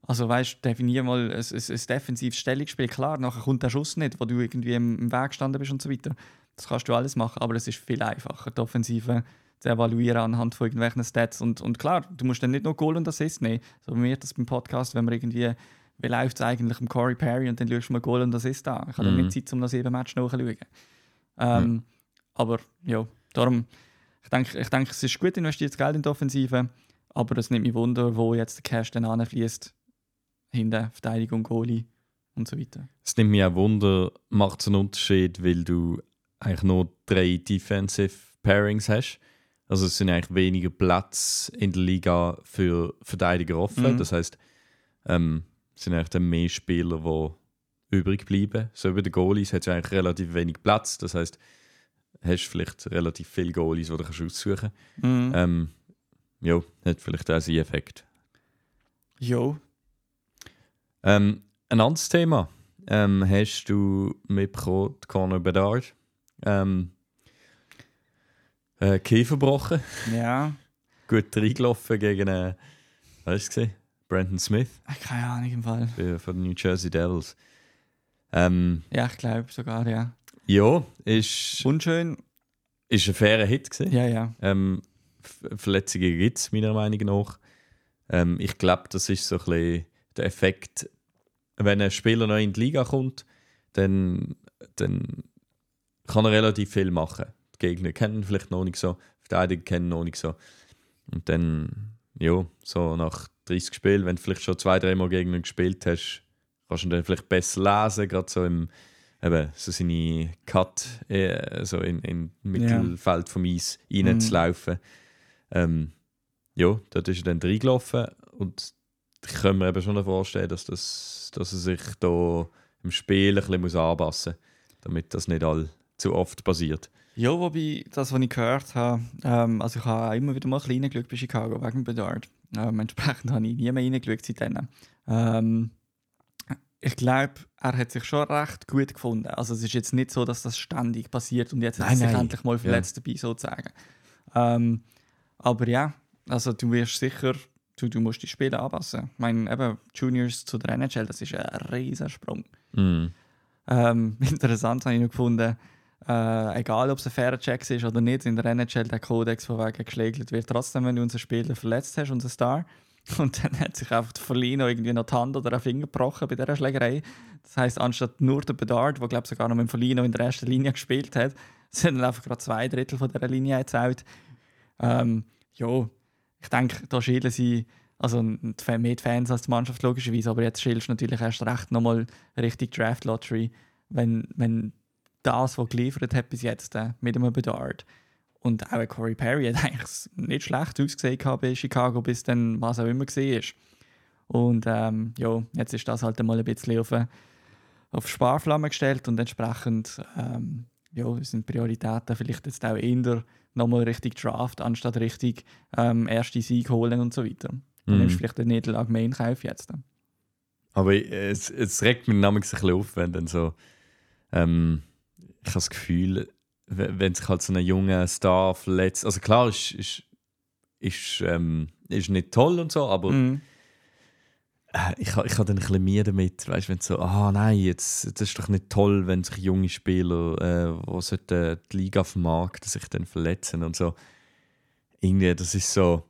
Also weißt, du, definier mal ein, ein, ein defensives Stellungsspiel. Klar, nachher kommt der Schuss nicht, wo du irgendwie im, im Weg gestanden bist und so weiter. Das kannst du alles machen, aber es ist viel einfacher, die Offensive zu evaluieren anhand von irgendwelchen Stats. Und, und klar, du musst dann nicht nur Goal und Assist nehmen. So wie mir das beim Podcast, wenn wir irgendwie wie läuft es eigentlich im Corey Perry und dann schaust du mal Goal und Assist an. Ich habe mhm. nicht Zeit, um das sieben Match nachzuschauen. Ähm, mhm. Aber ja, darum, ich denke, ich denke, es ist gut investiertes Geld in die Offensive, aber es nimmt mich Wunder, wo jetzt der Cash dann anfließt. Hinten Verteidigung, Goalie und so weiter. Es nimmt mich auch Wunder, macht es einen Unterschied, weil du eigentlich nur drei Defensive Pairings hast. Also es sind eigentlich weniger Platz in der Liga für Verteidiger offen. Mhm. Das heißt, ähm, es sind eigentlich dann mehr Spieler, die übrig bleiben. So bei den Goalies hat es eigentlich relativ wenig Platz. Das heißt, hast vielleicht relativ viele Goalies, die du kannst aussuchen kannst. Mhm. Ähm, ja, hat vielleicht auch seinen Effekt. Jo. Ähm, ein anderes Thema. Ähm, hast du mitbekommen, Conor Bedard? Ähm, äh, Knie verbrochen. Ja. Gut reingelaufen gegen, äh, was war Brandon Smith. Keine Ahnung im Fall. Von den New Jersey Devils. Ähm, ja, ich glaube sogar, ja. Ja, ist. Unschön. Ist ein fairer Hit gewesen. Ja, ja. Ähm, Verletzungen gibt es meiner Meinung nach. Ähm, ich glaube, das ist so ein bisschen der Effekt, wenn ein Spieler neu in die Liga kommt, dann, dann kann er relativ viel machen. Die Gegner kennen vielleicht noch nicht so, die Verteidiger kennen noch nicht so. Und dann, ja, so nach 30 Spielen, wenn du vielleicht schon zwei, drei Mal gegen ihn gespielt hast, kannst du ihn dann vielleicht besser lesen, gerade so im eben, so seine Cut äh, so in, in Mittelfeld vom Eis reinzulaufen. Mm. Ähm, ja, dort ist er dann reingelaufen und ich kann mir eben schon vorstellen, dass, das, dass er sich da im Spiel ein bisschen anpassen muss, damit das nicht all zu oft passiert. Ja, wobei, das, was ich gehört habe, ähm, also ich habe immer wieder mal ein bisschen reingeschaut bei Chicago wegen Bedard. Ähm, entsprechend habe ich nie mehr reingeschaut seitdem. Ähm, ich glaube, er hat sich schon recht gut gefunden. Also es ist jetzt nicht so, dass das ständig passiert und jetzt nein, hat er sich nein. endlich mal verletzt ja. dabei, sozusagen. Ähm, aber ja, also du wirst sicher, du, du musst die Spiele anpassen. Ich meine, eben Juniors zu der NHL, das ist ein riesiger Sprung. Mm. Ähm, interessant habe ich noch gefunden, äh, egal ob es ein fairer Check ist oder nicht, in der NHL der Kodex von wegen geschlägelt wird, trotzdem, wenn du unseren Spieler verletzt hast, unseren Star, und dann hat sich einfach Verlino irgendwie noch die Hand oder einen Finger gebrochen bei dieser Schlägerei. Das heisst, anstatt nur der Bedard, der glaube sogar noch mit dem Verlino in der ersten Linie gespielt hat, sind dann einfach gerade zwei Drittel von dieser Linie erzählt. Ähm, ja, ich denke, da schälen sie also mehr die Fans als die Mannschaft logischerweise, aber jetzt schälst du natürlich erst recht nochmal richtig Draft Lottery, wenn, wenn das, was geliefert hat bis jetzt äh, mit einem Bedard und auch Corey Perry hat eigentlich nicht schlecht ausgesehen bei Chicago, bis dann was auch immer war. Und ähm, ja, jetzt ist das halt einmal ein bisschen auf, auf Sparflamme gestellt und entsprechend ähm, ja, sind Prioritäten vielleicht jetzt auch eher nochmal richtig Draft, anstatt richtig ähm, erste Sieg holen und so weiter. Dann mm. nimmst du vielleicht den Niederlage mehr in Kauf jetzt. Aber es, es regt mich ein bisschen auf, wenn dann so ähm, ich habe das Gefühl, wenn sich halt so ein junger Star verletzt, also klar, ist, ist, ist, ähm, ist nicht toll und so, aber äh, ich, ich habe dann ein bisschen mehr damit, weißt wenn so, ah nein, jetzt, das ist doch nicht toll, wenn sich junge Spieler, äh, die sollten die Liga vermarkten, sich dann verletzen und so. Irgendwie, das ist so,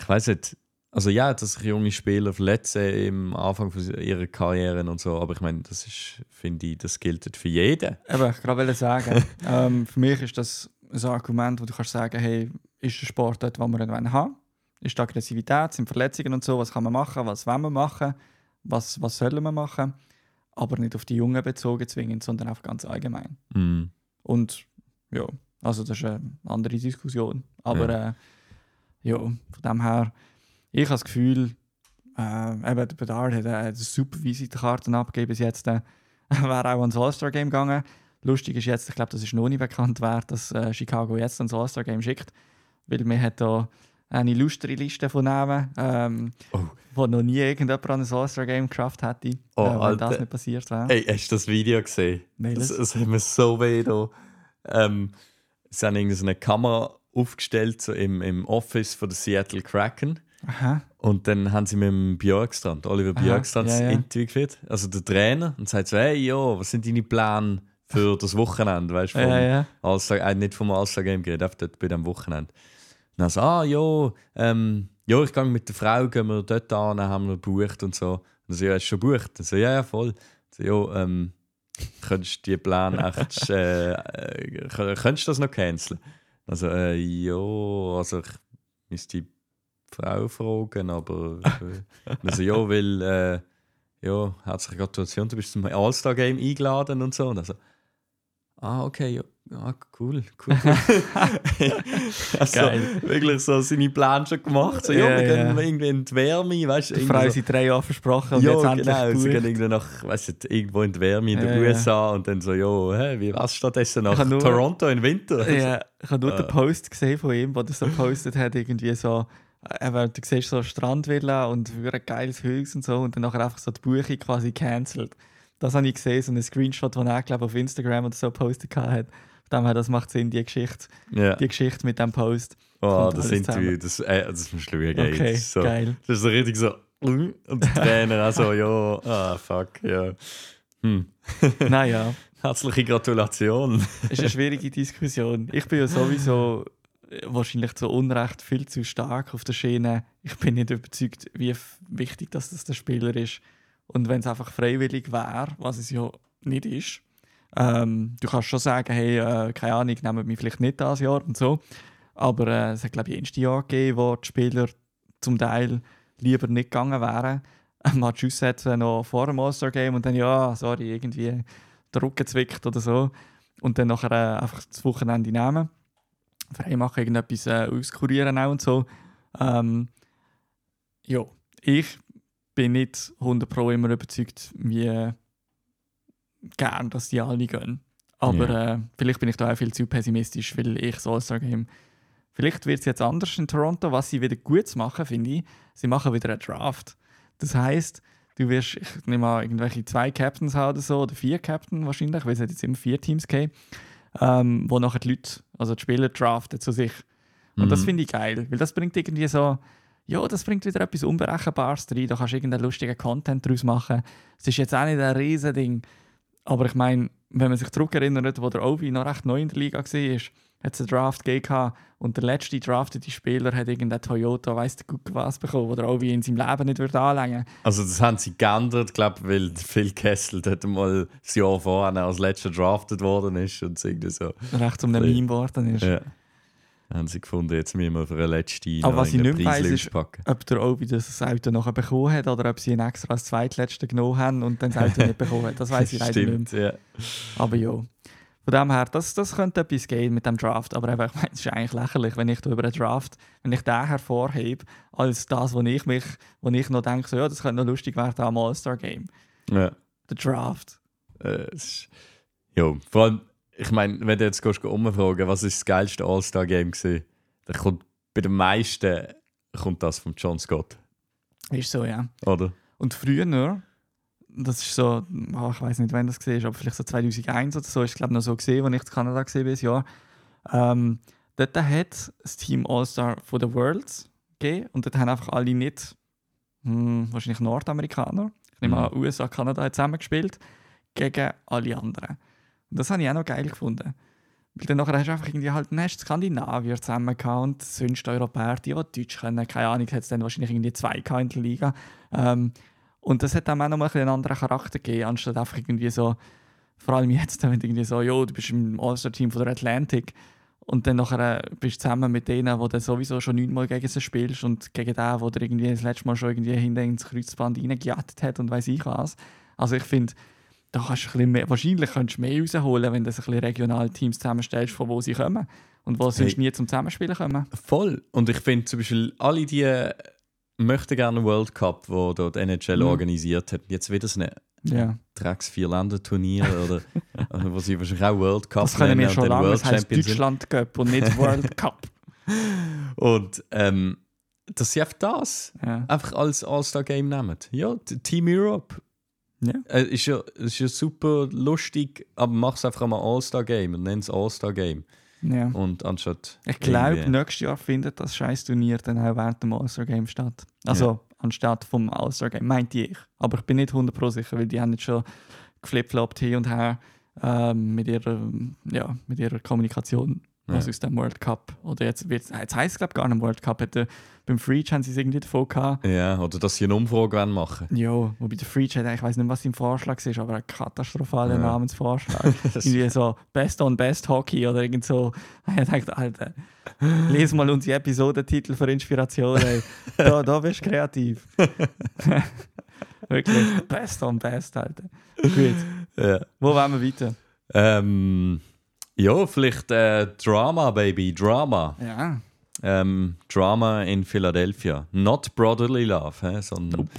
ich weiß nicht, also ja, dass sich junge Spieler verletzen im Anfang ihrer Karriere und so, aber ich meine, das ist, finde ich, das gilt für jeden. Aber ich gerade sagen, ähm, für mich ist das ein Argument, wo du kannst sagen, hey, ist der Sport dort, wo wir haben? Ist die Aggressivität, sind Verletzungen und so, was kann man machen, was wollen wir machen, was, was sollen wir machen? Aber nicht auf die Jungen bezogen zwingend, sondern auf ganz allgemein. Mm. Und ja, also das ist eine andere Diskussion. Aber ja, äh, ja von dem her ich habe das Gefühl, äh, eben, der Bedard hat eine super Visitenkarten abgegeben bis jetzt. Äh, wäre auch ans All-Star-Game gegangen. Lustig ist jetzt, ich glaube, das ist noch nicht bekannt, wer dass äh, Chicago jetzt ans All-Star-Game schickt. Weil man hat da eine lustere Liste von Namen, ähm, Oh. wo noch nie irgendjemand an ein All-Star-Game geschafft hätte, Oh, äh, wenn Alter. das nicht passiert wäre. Ey, hast du das Video gesehen? Es, es hat mir so weh da. Ähm, sie haben eine Kamera aufgestellt so im, im Office von der Seattle Kraken. Aha. Und dann haben sie mit dem Björkstrand, Oliver Björkstrand, ja, das ja. Interview geführt. Also der Trainer. Und sagt so: Hey, jo, was sind deine Pläne für das Wochenende? Weißt du, Ja, ja. All-Star- äh, nicht vom All-Star-Game geredet, einfach dort bei dem Wochenende. Und dann so: Ah, jo, ähm, jo, ich gehe mit der Frau, gehen wir dort an, haben wir gebucht und so. Und so, ja, hast du schon gebucht? Und so, ja, ja, voll. So, jo, ähm, könntest du die Pläne echt, äh, äh, kö- könntest du das noch canceln? Also, äh, jo, also ich müsste die Frau fragen, aber äh, also, ja, weil, äh, ja, herzliche Gratulation, du bist zum All-Star-Game eingeladen und so. Und also, ah, okay, ja, ah, cool, cool. also, Geil. Wirklich so seine Pläne schon gemacht. So, ja, Ja, wir gehen ja. irgendwie in die Wärme, weißt du? Die Frau so. drei Jahren versprochen und ja, jetzt endlich genau. Sie gebucht. gehen irgendwie nach, weißt du, irgendwo in die Wärme in den Ja. USA und dann so, ja, hä, wie was stattdessen nach nur- Toronto im Winter? Ja, ich habe nur den Äh. Post gesehen von ihm, wo er so gepostet hat, irgendwie so, weil du siehst so Strandvilla und ein geiles Haus und so und dann nachher einfach so die Buche quasi cancelled. Das habe ich gesehen, so ein Screenshot, den er, glaube auf Instagram oder so gepostet hat. Von dem her, das macht Sinn, die Geschichte, Ja. die Geschichte mit dem Post. Oh, das Interview, das, äh, das du schauen. ey. Okay, das ist so, geil. Das ist so richtig so, und der Trainer auch so, ja, ah, fuck, ja. Hm. naja, Herzliche Gratulation. ist eine schwierige Diskussion. Ich bin ja sowieso wahrscheinlich zu Unrecht viel zu stark auf der Schiene. Ich bin nicht überzeugt, wie wichtig dass das der Spieler ist. Und wenn es einfach freiwillig wäre, was es ja nicht ist, ähm, du kannst schon sagen, hey, äh, keine Ahnung, nehmen mich vielleicht nicht das Jahr und so. Aber äh, es hat, glaube ich, erste Jahr gegeben, wo die Spieler zum Teil lieber nicht gegangen wären. Man hat äh, noch vor dem All-Star-Game und dann, ja, sorry, irgendwie der Rücken zwickt oder so. Und dann nachher äh, einfach das Wochenende nehmen. Frei machen, irgendetwas äh, auskurieren auch und so. Ähm, ja, ich bin nicht 100 Pro immer überzeugt, wie gern, dass die alle gehen. Aber äh, vielleicht bin ich da auch viel zu pessimistisch, weil ich das All-Star-Game. Vielleicht wird es jetzt anders in Toronto. Was sie wieder gut machen, finde ich, sie machen wieder einen Draft. Das heißt, du wirst, ich nehme mal irgendwelche zwei Captains haben oder so, oder vier Captains wahrscheinlich, weil es hat jetzt immer vier Teams gegeben, ähm, wo nachher die Leute, also die Spieler draften zu sich. Und das Mhm. finde ich geil, weil das bringt irgendwie so, ja, das bringt wieder etwas Unberechenbares rein. Da kannst du irgendeinen lustigen Content daraus machen. Es ist jetzt auch nicht ein riesen Ding, aber ich meine, wenn man sich zurückerinnert, wo der Ovi noch recht neu in der Liga war, hat es einen Draft gegeben und der letzte draftete Spieler hat irgendeinen Toyota, weiss der Guck was bekommen, wo der Ovi in seinem Leben nicht würde anlängen Also das haben sie geändert, glaube weil Phil Kessel dort mal das Jahr vorher als letzter drafted worden ist und irgendwie so. recht um den Meme geworden ist. Ja. Haben sie gefunden, jetzt müssen wir für eine letzte Aber was ich nicht weiss, ist-. Ob der Obi das Auto nachher bekommen hat oder ob sie ihn extra als zweitletzte genommen haben und dann das Auto nicht bekommen hat. Das weiß ich leider nicht mehr. Stimmt, ja. Aber ja. Von dem her, das, das könnte etwas gehen mit dem Draft. Aber eben, ich meine, es ist eigentlich lächerlich, wenn ich über einen Draft, wenn ich den hervorhebe, als das, wo ich mich, wo ich noch denke, so, ja, das könnte noch lustig werden am All-Star-Game. ja. Der Draft. Äh, ist- ja, vor allem, ich meine, wenn du jetzt gehst, geh umfragen, was ist das geilste All-Star-Game gewesen, dann kommt bei den meisten kommt das von John Scott, Ist so, ja. oder? Und früher, das ist so, ah, ich weiß nicht, wann das war, aber vielleicht so 2001 oder so, ist es glaube ich noch so gesehen, als ich in Kanada war, das Jahr. Ähm, dort hat das Team All-Star von the Worlds gegeben und dort haben einfach alle nicht, hm, wahrscheinlich Nordamerikaner, ich nehme Mhm. an, USA, Kanada hat zusammengespielt, gegen alle anderen. Und das habe ich auch noch geil gefunden. Weil dann nachher hast du einfach irgendwie halt, hast Skandinavier zusammen gehabt und sonst Europäer, die, die Deutsch können. Keine Ahnung, hat es dann wahrscheinlich irgendwie zwei gehabt in der Liga. Ähm, und das hat dann auch noch mal einen anderen Charakter gegeben, anstatt einfach irgendwie so, vor allem jetzt, wenn du irgendwie so, jo, du bist im All-Star-Team von der Atlantic und dann nachher äh, bist du zusammen mit denen, wo du sowieso schon neunmal gegen sie spielst und gegen den, wo der irgendwie das letzte Mal schon irgendwie hinten ins Kreuzband reingejattet hat und weiß ich was. Also ich finde, da kannst du ein bisschen mehr, wahrscheinlich könntest du mehr rausholen, wenn du so ein bisschen regionale Teams zusammenstellst, von wo sie kommen und wo sie Hey. nie zum Zusammenspielen kommen. Voll. Und ich finde zum Beispiel, alle die möchten gerne World Cup, wo dort NHL Mhm. organisiert hat, jetzt wieder so eine Ja. Drecks Vier-Länder-Turnier oder also, wo sie wahrscheinlich auch World Cup Das können wir schon lange, World das sind. Deutschland Cup und nicht World Cup. Und ähm, dass sie einfach das Ja. einfach als All-Star-Game nehmen. Ja, Team Europe. Ja. Äh, ist, ja, ist ja super lustig, aber mach es einfach mal All-Star-Game und nenn es All-Star-Game. Ja. Und anstatt. Ich glaube, nächstes Jahr findet das scheiß Turnier dann auch während dem All-Star-Game statt. Also anstatt vom All-Star-Game, meinte ich. Aber ich bin nicht 100% sicher, weil die haben jetzt schon geflipfloppt hin und her ähm, mit, ihrer, ja, mit ihrer Kommunikation, was Ja. aus dem World Cup. Oder jetzt, wird's- jetzt heisst es, glaube ich, gar nicht World Cup. Äh, beim Freach haben sie es irgendwie davon gehabt. Ja, oder dass sie eine Umfrage machen Ja, wobei der Freach hat, ich weiß nicht, was sein Vorschlag ist, aber ein katastrophaler Ja. Namensvorschlag. Irgendwie so Best on Best Hockey oder irgend so. Ich dachte, Alter, les mal unsere Episodentitel für Inspiration. Ey. Da, da bist du kreativ. Wirklich, Best on Best, Alter. Gut, ja. wo wollen wir weiter? Ähm, ja, vielleicht äh, Drama, Baby, Drama. Ja, Ähm, Drama in Philadelphia. Not brotherly love, hä, sondern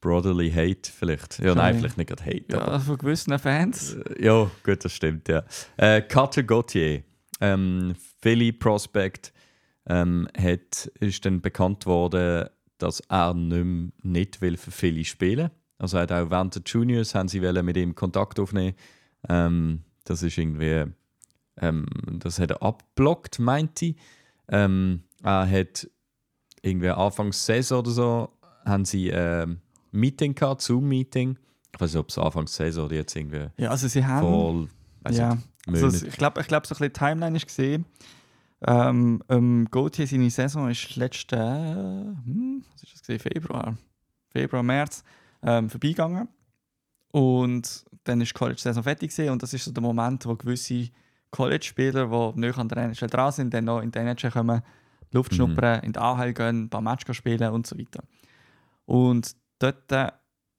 brotherly hate vielleicht. Ja, Schon nein, vielleicht nicht gerade hate. ja aber, von gewissen Fans. äh, ja, gut, das stimmt, ja. Äh, Carter Gauthier, ähm, Philly Prospect, ähm, hat, ist dann bekannt worden, dass er nicht, mehr- nicht will für Philly spielen Also er hat auch während der Juniors haben sie mit ihm Kontakt aufnehmen. Ähm, das ist irgendwie, ähm, das hat er abblockt, meinte ich. Ähm, er hat irgendwie Anfangs Saison oder so, haben sie ähm, Meeting gehabt, Zoom-Meeting. Ich weiß nicht, ob es Anfangs Saison oder jetzt irgendwie Ja, also sie haben. voll, ja, nicht, also, ich glaube, ich glaub, so ein bisschen die Timeline ist gesehen. Ähm, ähm, Gauthier, seine Saison ist letzten, äh, hm, was ist das gesehen? Februar, Februar, März ähm, vorbeigegangen. Und dann ist die College-Saison fertig gewesen, und das ist so der Moment, wo gewisse College-Spieler, die nicht an der NHL dran sind, dann noch in die NHL kommen, Luft Mhm. schnuppern, in die AHL gehen, ein paar Matches spielen und so weiter. Und dort äh,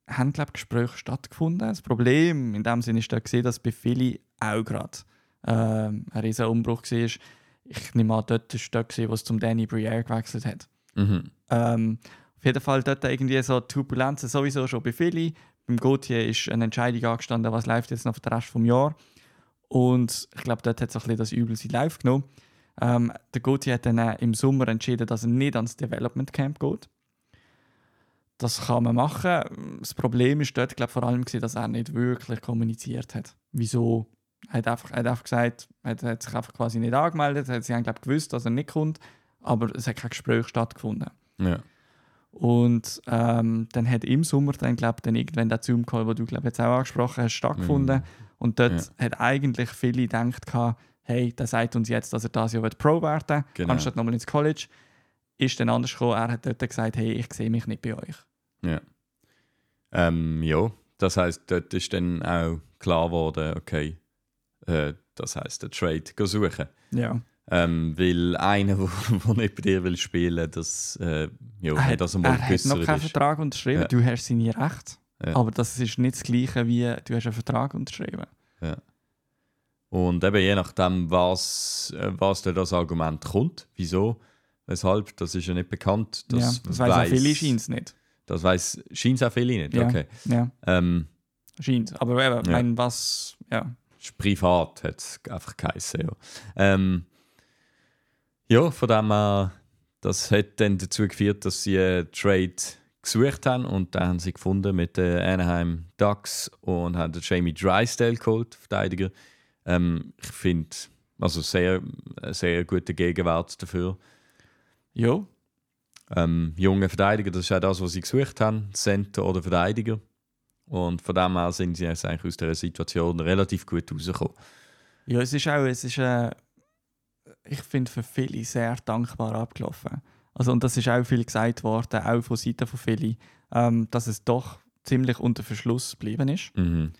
haben, glaube ich, Gespräche stattgefunden. Das Problem in dem Sinne ist da gesehen, dass bei vielen auch gerade ähm, ein riesiger Umbruch war. Ich nehme an, dort war dort, gewesen, wo es zum Danny Briere gewechselt hat. Mhm. Ähm, auf jeden Fall dort irgendwie so Turbulenzen sowieso schon bei vielen. Beim Gauthier ist eine Entscheidung angestanden, was läuft jetzt noch für den Rest des Jahres. Und ich glaube, dort hat bisschen das Übel sein Lauf genommen. Ähm, der Gauthier hat dann im Sommer entschieden, dass er nicht ans Development Camp geht. Das kann man machen. Das Problem ist dort glaub, vor allem, gewesen, dass er nicht wirklich kommuniziert hat. Wieso? Er hat einfach, er hat einfach gesagt, er hat, hat sich einfach quasi nicht angemeldet. Sie haben glaub, gewusst, dass er nicht kommt, aber es hat kein Gespräch stattgefunden. Ja. Und ähm, dann hat im Sommer dann, glaub, dann irgendwann der Zoom-Call, den du glaub, jetzt auch angesprochen hast, stattgefunden. Mhm. Und dort hat eigentlich viele gedacht, hey, der sagt uns jetzt, dass er das Jahr Pro werden Genau. anstatt nochmal ins College. Ist dann anders gekommen. Er hat dort gesagt, hey, ich sehe mich nicht bei euch. Ja. Ähm, ja, das heißt, dort ist dann auch klar geworden, okay, äh, das heißt, der Trade suchen. Ja. Ähm, weil einer, der nicht bei dir will spielen, das, äh, ja, Er, hat, das er einmal hat noch keinen ist. Vertrag unterschrieben. Ja. Du hast seine Rechte. Ja. Aber das ist nicht das Gleiche wie du hast einen Vertrag unterschrieben. Und eben je nachdem, was, äh, was dann das Argument kommt, wieso, weshalb, das ist ja nicht bekannt. Das, ja, das weiß auch viele scheint es nicht. Das weiß scheint auch viele nicht. Ja. Okay. Ja, Ähm, scheint Aber eben, Ja. mein, was, ja. ist privat hat es einfach geheißen. Ja. Ähm, ja, von dem her, das hat dann dazu geführt, dass sie einen Trade gesucht haben und dann haben sie gefunden mit den Anaheim Ducks und haben den Jamie Drysdale geholt, Verteidiger. Ähm, ich finde, also sehr, sehr guter Gegenwert dafür. Ja, Ähm, junge Verteidiger, das ist auch das, was sie gesucht haben, Center oder Verteidiger. Und von dem her sind sie jetzt eigentlich aus dieser Situation relativ gut rausgekommen. Ja, es ist auch, es ist, äh, ich finde, für viele sehr dankbar abgelaufen. Also, und das ist auch viel gesagt worden, auch von Seiten von vielen, ähm, dass es doch ziemlich unter Verschluss geblieben ist. Mhm.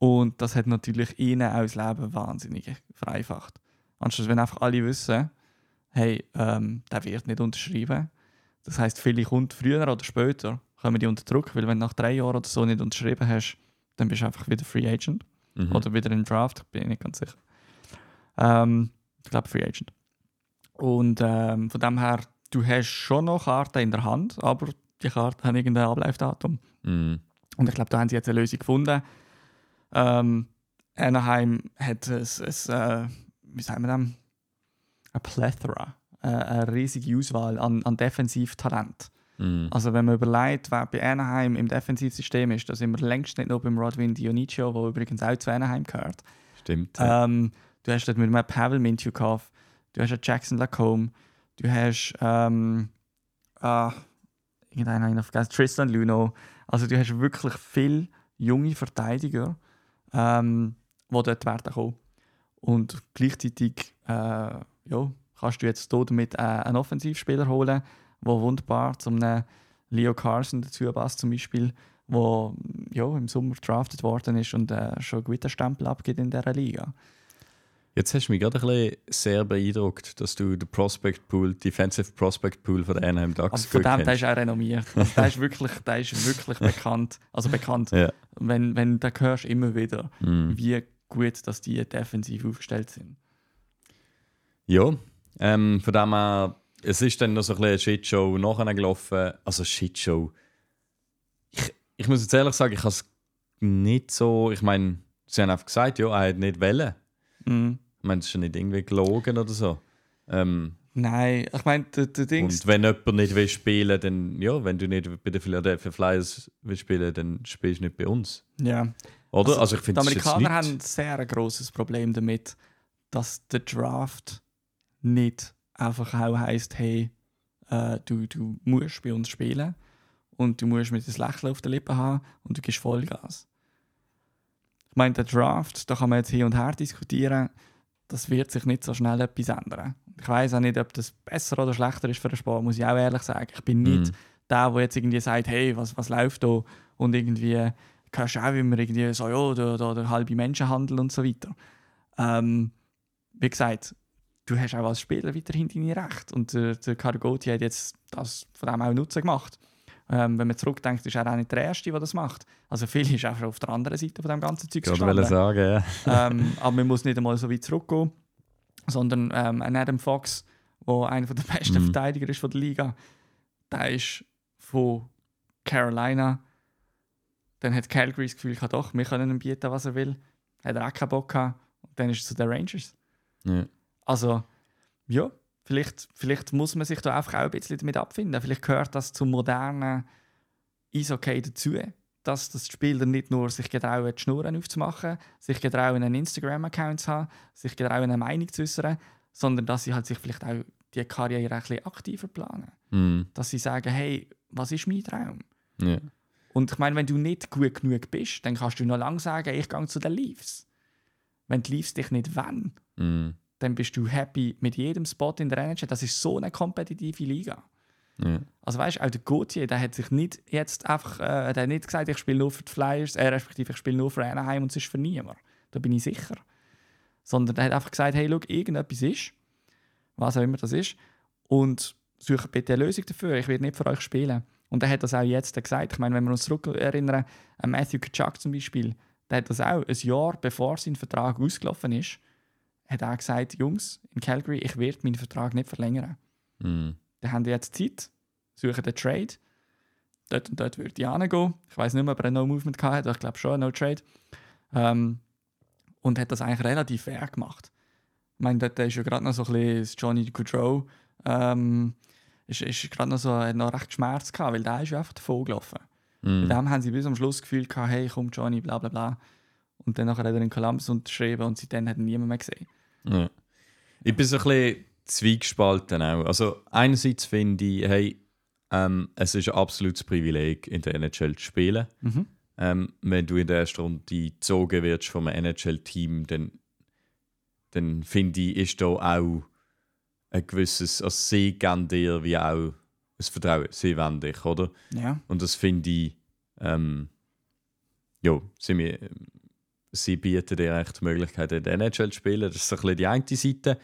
Und das hat natürlich ihnen auch das Leben wahnsinnig vereinfacht. Anstatt wenn einfach alle wissen, hey, ähm, der wird nicht unterschrieben. Das heißt, viele kommt früher oder später, kommen die unter Druck, weil wenn du nach drei Jahren oder so nicht unterschrieben hast, dann bist du einfach wieder Free Agent. Mhm. Oder wieder im Draft, bin ich nicht ganz sicher. Ähm, ich glaube Free Agent. Und ähm, von dem her, du hast schon noch Karten in der Hand, aber die Karten haben irgendein Ablaufdatum. Mhm. Und ich glaube, da haben sie jetzt eine Lösung gefunden. Ähm, Anaheim hat es, es äh, wie sagen wir das? Eine Plethora äh, eine riesige Auswahl an, an Defensivtalent. Mhm. Also wenn man überlegt, wer bei Anaheim im Defensivsystem ist, da sind wir längst nicht noch beim Rodwin Dionicio, der übrigens auch zu Anaheim gehört. Stimmt. ja. Ähm, du hast dort mit einem Pavel Mintyukov, du hast einen Jackson Lacombe, du hast ähm, ah, irgendeinen habe ich noch vergessen, Tristan Luno. Also du hast wirklich viele junge Verteidiger, ähm, die dort werden kommen. Und gleichzeitig äh, ja, kannst du jetzt hier damit äh, einen Offensivspieler holen, der wunderbar zum Leo Carson dazu passt, zum Beispiel, wo ja, im Sommer drafted worden ist und äh, schon einen guten Stempel abgibt in dieser Liga. Jetzt hast du mich gerade ein bisschen sehr beeindruckt, dass du den Prospect Pool, Defensive Prospect Pool von der Anaheim Ducks Also von dem, der kennst. ist auch renommiert. Der ist wirklich, der ist wirklich bekannt. Also bekannt. Ja. Wenn, wenn da hörst du immer wieder, Mhm. wie gut dass die defensiv aufgestellt sind. Ja, ähm, von dem her, es ist dann noch so ein bisschen eine Shitshow nachher gelaufen. Also Shitshow. Ich, ich muss jetzt ehrlich sagen, ich habe es nicht so. Ich meine, sie haben einfach gesagt, ja, er hat nicht wollen. Mhm. Ich das ist ja nicht irgendwie gelogen oder so. Ähm, Nein, ich meine, der, der Ding und wenn jemand nicht will spielen dann, ja, wenn du nicht bei den Philadelphia Flyers willst spielen dann spielst du nicht bei uns. ja. Oder? Also, ich die finde das jetzt Amerikaner haben ein sehr grosses Problem damit, dass der Draft nicht einfach auch heisst, hey, äh, du, du musst bei uns spielen und du musst mit einem Lächeln auf den Lippen haben und du gibst Vollgas. Ich meine, der Draft, da kann man jetzt hin und her diskutieren, das wird sich nicht so schnell etwas ändern. Ich weiß auch nicht, ob das besser oder schlechter ist für den Sport, muss ich auch ehrlich sagen. Ich bin nicht Mhm. der, der jetzt irgendwie sagt, hey, was, was läuft da? Und irgendwie hörst du auch immer irgendwie so, ja, der, der, der halbe Menschenhandel und so weiter. Ähm, wie gesagt, du hast auch als Spieler weiterhin deine Rechte. Und der, der Cargotti hat jetzt das von dem auch Nutzen gemacht. Ähm, wenn man zurückdenkt, ist er auch nicht der Erste, der das macht. Also viel ist auch auf der anderen Seite von dem ganzen Zeug Ich wollte sagen, ja. ähm, aber man muss nicht einmal so weit zurückgehen, sondern ähm, ein Adam Fox, der einer der besten Mhm. Verteidiger ist von der Liga, der ist von Carolina. Dann hat Calgary das Gefühl gehabt, doch, wir können ihm bieten, was er will. Hat er auch keinen Bock gehabt. Und dann ist er zu den Rangers. ja. Also, ja, vielleicht, vielleicht muss man sich da einfach auch ein bisschen damit abfinden. Vielleicht gehört das zum modernen Eishockey dazu, dass das Spieler nicht nur sich getrauen, die Schnurren aufzumachen, sich getrauen, einen Instagram-Account zu haben, sich getrauen, eine Meinung zu äußern, sondern dass sie halt sich vielleicht auch die Karriere ein bisschen aktiver planen. Mhm. Dass sie sagen, hey, was ist mein Traum? ja. Und ich meine, wenn du nicht gut genug bist, dann kannst du noch lange sagen, ich gehe zu den Leafs. Wenn die Leafs dich nicht wollen, Mhm. Dann bist du happy mit jedem Spot in der NHL. Das ist so eine kompetitive Liga. ja. Also weißt du, auch der Gauthier, der hat sich nicht jetzt einfach, äh, der hat nicht gesagt, ich spiele nur für die Flyers, äh, respektive ich spiele nur für Anaheim und sonst für niemand. Da bin ich sicher. Sondern der hat einfach gesagt, hey, schau, irgendetwas ist, was auch immer das ist, und suche bitte eine Lösung dafür. Ich werde nicht für euch spielen. Und er hat das auch jetzt gesagt. Ich meine, wenn wir uns zurück erinnern an Matthew Kachuk zum Beispiel, der hat das auch ein Jahr bevor sein Vertrag ausgelaufen ist, hat er gesagt, Jungs, in Calgary, ich werde meinen Vertrag nicht verlängern. Mhm. Dann haben die jetzt Zeit, suchen den Trade. Dort und dort würde ich hingehen. Ich weiß nicht mehr, ob er ein No-Movement hatte, aber ich glaube schon, ein No-Trade. Ähm, und hat das eigentlich relativ fair gemacht. Ich meine, dort ist ja gerade noch so ein bisschen das Johnny Gaudreau, ähm, ist, ist gerade noch so, hat noch recht geschmerzt gehabt, weil der ist ja einfach davon gelaufen. Mhm. Mit dem haben sie bis am Schluss gefühlt gehabt, hey, komm Johnny, bla bla bla. Und dann nachher hat er in Columbus unterschrieben und seitdem hat ihn niemand mehr gesehen. Ja. Ich bin so ein bisschen zwiegespalten auch. Also einerseits finde ich, hey, ähm, es ist ein absolutes Privileg, in der NHL zu spielen. Mhm. Ähm, wenn du in der ersten Runde gezogen wirst vom NHL-Team, dann, dann finde ich, ist da auch ein gewisses, also sie geben dir wie auch ein Vertrauen, sie wollen dich, oder? Ja. Und das finde ich, ähm, ja, sie, mir- sie bieten dir eigentlich die Möglichkeit, in der NHL zu spielen. Das ist so ein bisschen die eine Seite.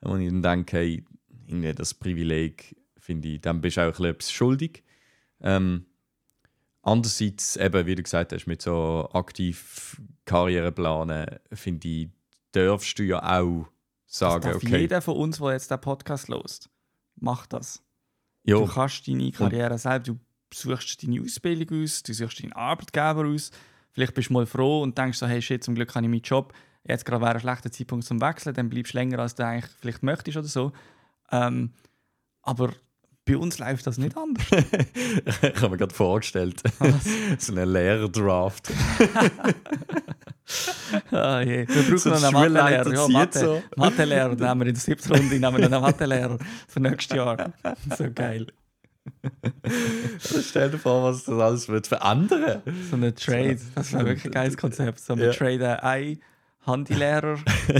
Und ich dann denke, hey, irgendwie das Privileg, finde ich, dann bist du auch ein bisschen etwas schuldig. Ähm, andererseits, eben, wie du gesagt hast, mit so aktiv Karriereplanen, finde ich, darfst du ja auch Das sagen, darf okay, jeder von uns, der jetzt den Podcast lost, macht das. ja, Du kannst deine Karriere selbst, du suchst deine Ausbildung aus, du suchst deinen Arbeitgeber aus. Vielleicht bist du mal froh und denkst so, hey shit, zum Glück habe ich meinen Job. Jetzt gerade wäre ein schlechter Zeitpunkt zum Wechseln, dann bleibst du länger, als du eigentlich vielleicht möchtest oder so. Ähm, aber bei uns läuft das nicht anders. ich habe mir gerade vorgestellt, so einen Lehrerdraft. ah, je. Wir brauchen So noch einen Mathelehrer. Ja, Mathe, so. Mathelehrer nehmen wir in der siebten Runde nehmen wir einen Mathelehrer für nächstes Jahr. So geil. Stell dir vor, was das alles wird verändern. So eine Trade. Das wäre wirklich ein geiles Konzept. So, wir Ja. traden einen Handylehrer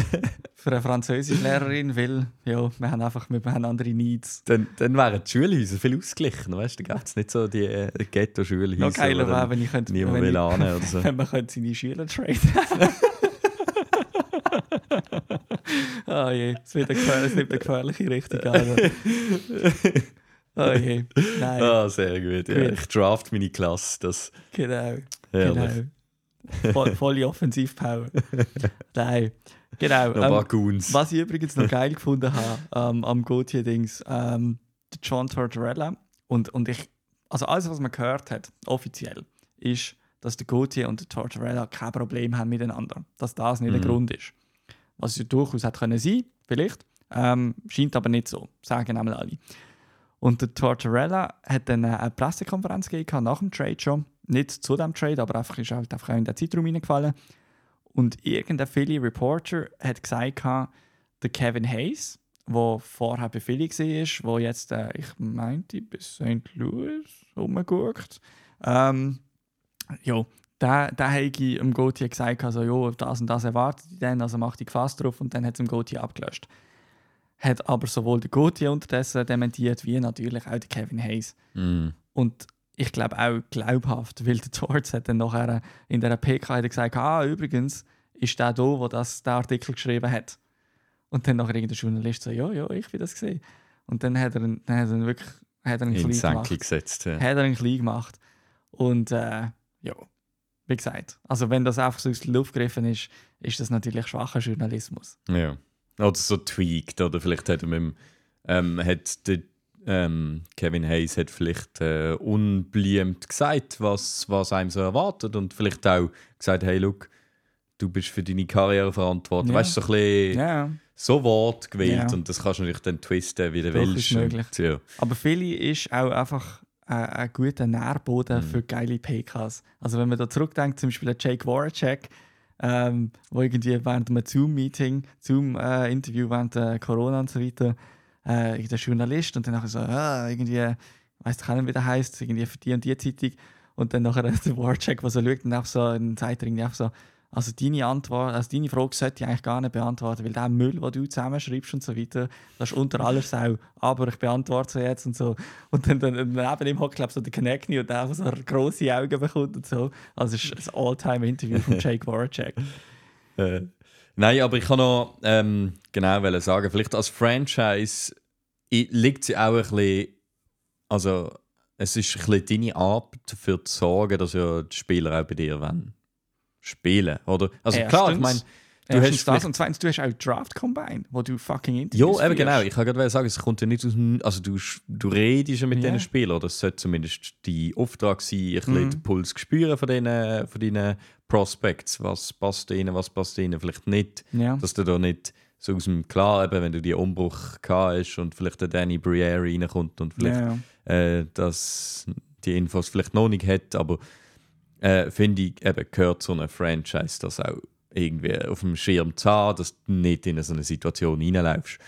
für eine Französischlehrerin, weil ja, wir haben einfach wir haben andere Needs. Dann, dann wären die Schulhäuser viel ausgeglichener. Weißt du, da gibt es nicht so die äh, Ghetto-Schulhäuser. Noch geiler wäre, wenn ich könnte, Niemand wenn will ich, oder so. wenn man könnte seine Schüler traden. Ah je, es wird eine, es nimmt eine gefährliche Richtung an. Oh je, nein, Ah, sehr gut. Ja. Ich draft meine Klasse. Das genau. herrlich. genau. Voll, volle Offensivpower. nein, genau. Ähm, was ich übrigens noch geil gefunden habe ähm, am Gauthier-Dings, ähm, der John Tortorella und, und ich, also alles, was man gehört hat, offiziell, ist, dass der Gauthier und der Tortorella kein Problem haben miteinander. Dass das nicht der Mhm. Grund ist. Was ja durchaus hätte können sein, vielleicht. Ähm, scheint aber nicht so, sagen einmal alle. Und der Tortorella hat dann eine Pressekonferenz gegeben nach dem Trade schon. Nicht zu dem Trade, aber einfach ist halt einfach in den Zeitraum hineingefallen. Und irgendein Philly Reporter hat gesagt, der Kevin Hayes, der vorher bei Philly war, der jetzt, äh, ich meinte, bis St. Louis rumgeguckt. Ähm, ja, der, der habe im Gauthier gesagt, also, ja, das und das erwartet ich dann, also mach dich gefasst drauf und dann hat es im Gauthier abgelöscht. Hat aber sowohl der Gauthier unterdessen dementiert, wie natürlich auch der Kevin Hayes. Mm. Und ich glaube auch glaubhaft, weil der George hat dann nachher in der PK hat gesagt, ah, übrigens ist der da, der das, den Artikel geschrieben hat. Und dann nachher irgendein Journalist so, ja, ja, ich will das gesehen. Und dann hat er, dann hat er wirklich hat er ihn In klein gemacht. gesetzt. Ja. Hat er ihn klein gemacht. Und äh, ja, wie gesagt, also wenn das einfach so aus der Luft gegriffen ist, ist das natürlich schwacher Journalismus. Ja. Oder so tweaked. Oder vielleicht hat er mit dem, ähm, hat der, ähm, Kevin Hayes hat vielleicht äh, unbliemt gesagt, was, was einem so erwartet. Und vielleicht auch gesagt, hey, look, du bist für deine Karriere verantwortlich. Ja. Weißt du, so ein bisschen Ja, so Wort gewählt. Ja. Und das kannst du natürlich dann twisten, wie du Doch, willst. Und, ja. Aber Philly ist auch einfach ein, ein guter Nährboden Mhm. für geile PKs. Also wenn man da zurückdenkt, zum Beispiel an Jake Voracek, ähm, wo irgendwie während einem Zoom-Meeting, Zoom-Interview während äh, Corona und so weiter, äh, der Journalist und dann so, ah, irgendwie, weiss ich auch nicht, wie der heisst, irgendwie für die und die Zeitung. Und dann nachher der Voracek, der so schaut und einfach so, dann sagt er einfach so, also deine Antwort, also deine Frage sollte ich eigentlich gar nicht beantworten, weil der Müll, den du zusammenschreibst und so weiter, das ist unter aller Sau. Aber ich beantworte sie jetzt und so. Und dann, dann neben ihm hockt, glaube ich, so der Connectney und der einfach so grosse Augen bekommt und so. Also es ist ein All-Time-Interview von Jake Voracek. Äh, nein, aber ich kann noch ähm, genau sagen, vielleicht als Franchise liegt sie auch ein bisschen, also es ist ein bisschen deine Art dafür zu sorgen, dass ja die Spieler auch bei dir wollen spielen, oder? Also klar, ich meine, du Erstens hast das und zweitens, du hast auch Draft Combine, wo du fucking Interviews ja, eben genau. Ich kann gerade sagen, es kommt ja nicht aus dem, also du, du redest ja mit Ja. diesen Spielern, das sollte zumindest dein Auftrag sein, ein bisschen Mhm. den Puls spüren von diesen, von deinen Prospects, was passt ihnen, was passt ihnen vielleicht nicht. Ja. dass du da nicht so aus dem klar eben, wenn du die Umbruch hast und vielleicht der Danny Briere reinkommt und vielleicht ja. äh, dass die Infos vielleicht noch nicht hat, aber äh, finde ich eben gehört zu einer Franchise, das auch irgendwie auf dem Schirm zu haben, dass du nicht in so eine Situation reinläufst